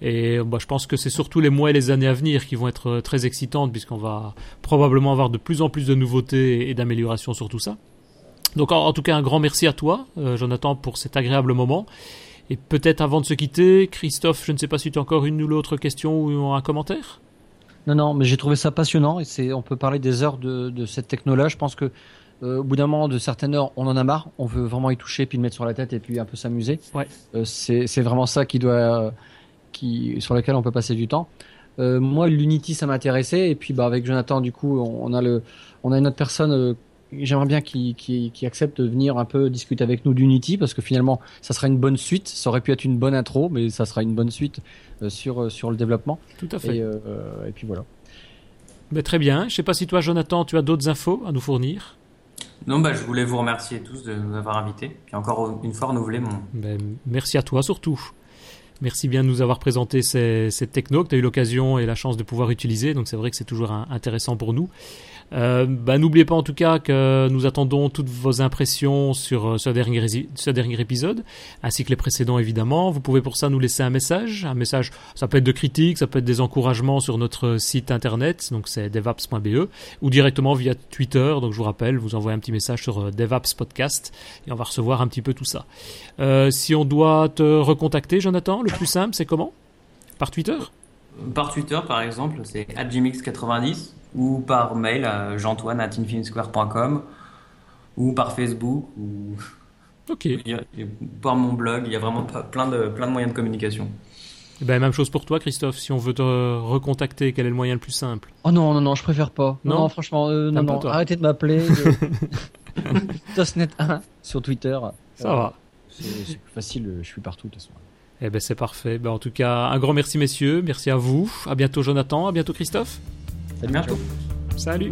Et ben, je pense que c'est surtout les mois et les années à venir qui vont être très excitantes puisqu'on va probablement avoir de plus en plus de nouveautés et d'améliorations sur tout ça. Donc en, tout cas un grand merci à toi, euh, Jonathan, pour cet agréable moment. Et peut-être avant de se quitter, Christophe, je ne sais pas si tu as encore une ou l'autre question ou un commentaire? Non, non, mais j'ai trouvé ça passionnant et c'est, on peut parler des heures de, de cette technologie. Je pense que euh, au bout d'un moment, de certaines heures, on en a marre. On veut vraiment y toucher, puis le mettre sur la tête et puis un peu s'amuser. Ouais. Euh, c'est vraiment ça qui doit, qui, sur lequel on peut passer du temps. Euh, moi, l'Unity, ça m'intéressait. Et puis bah avec Jonathan, du coup, on, a le, on a une autre personne euh, j'aimerais bien qu'il accepte de venir un peu discuter avec nous d'Unity parce que finalement ça sera une bonne suite. Ça aurait pu être une bonne intro mais ça sera une bonne suite euh, sur sur le développement. Tout à fait. Et, euh, et puis voilà. Mais très bien. Je sais pas si toi Jonathan tu as d'autres infos à nous fournir. Non, bah, je voulais vous remercier tous de nous avoir invités, puis encore une fois renouveler mon. Ben, merci à toi surtout. Merci bien de nous avoir présenté ces technos que tu as eu l'occasion et la chance de pouvoir utiliser. Donc c'est vrai que c'est toujours intéressant pour nous. Euh, bah, N'oubliez pas en tout cas que nous attendons toutes vos impressions sur euh, ce dernier, épisode, ainsi que les précédents évidemment. Vous pouvez pour ça nous laisser un message. Un message, ça peut être de critique, ça peut être des encouragements sur notre site internet, donc c'est devaps.be, ou directement via Twitter. Donc je vous rappelle, vous envoyez un petit message sur euh, Devaps Podcast et on va recevoir un petit peu tout ça. Si on doit te recontacter, Jonathan, le plus simple, c'est comment? Par Twitter? Par Twitter, par exemple, c'est adjimix90 ou par mail à jantoine.infinisquare.com ou par Facebook ou ok par mon blog. Il y a vraiment plein de, plein de moyens de communication. Eh ben, même chose pour toi, Christophe. Si on veut te recontacter, quel est le moyen le plus simple? Oh non, non, non, je préfère pas. Non, franchement, euh, non, non. Arrêtez de m'appeler. Tosnet1 sur Twitter. Ça va. C'est facile, je suis partout de toute façon. Eh ben c'est parfait. Ben, en tout cas, un grand merci messieurs, merci à vous. À bientôt Jonathan, à bientôt Christophe. À bientôt. Salut.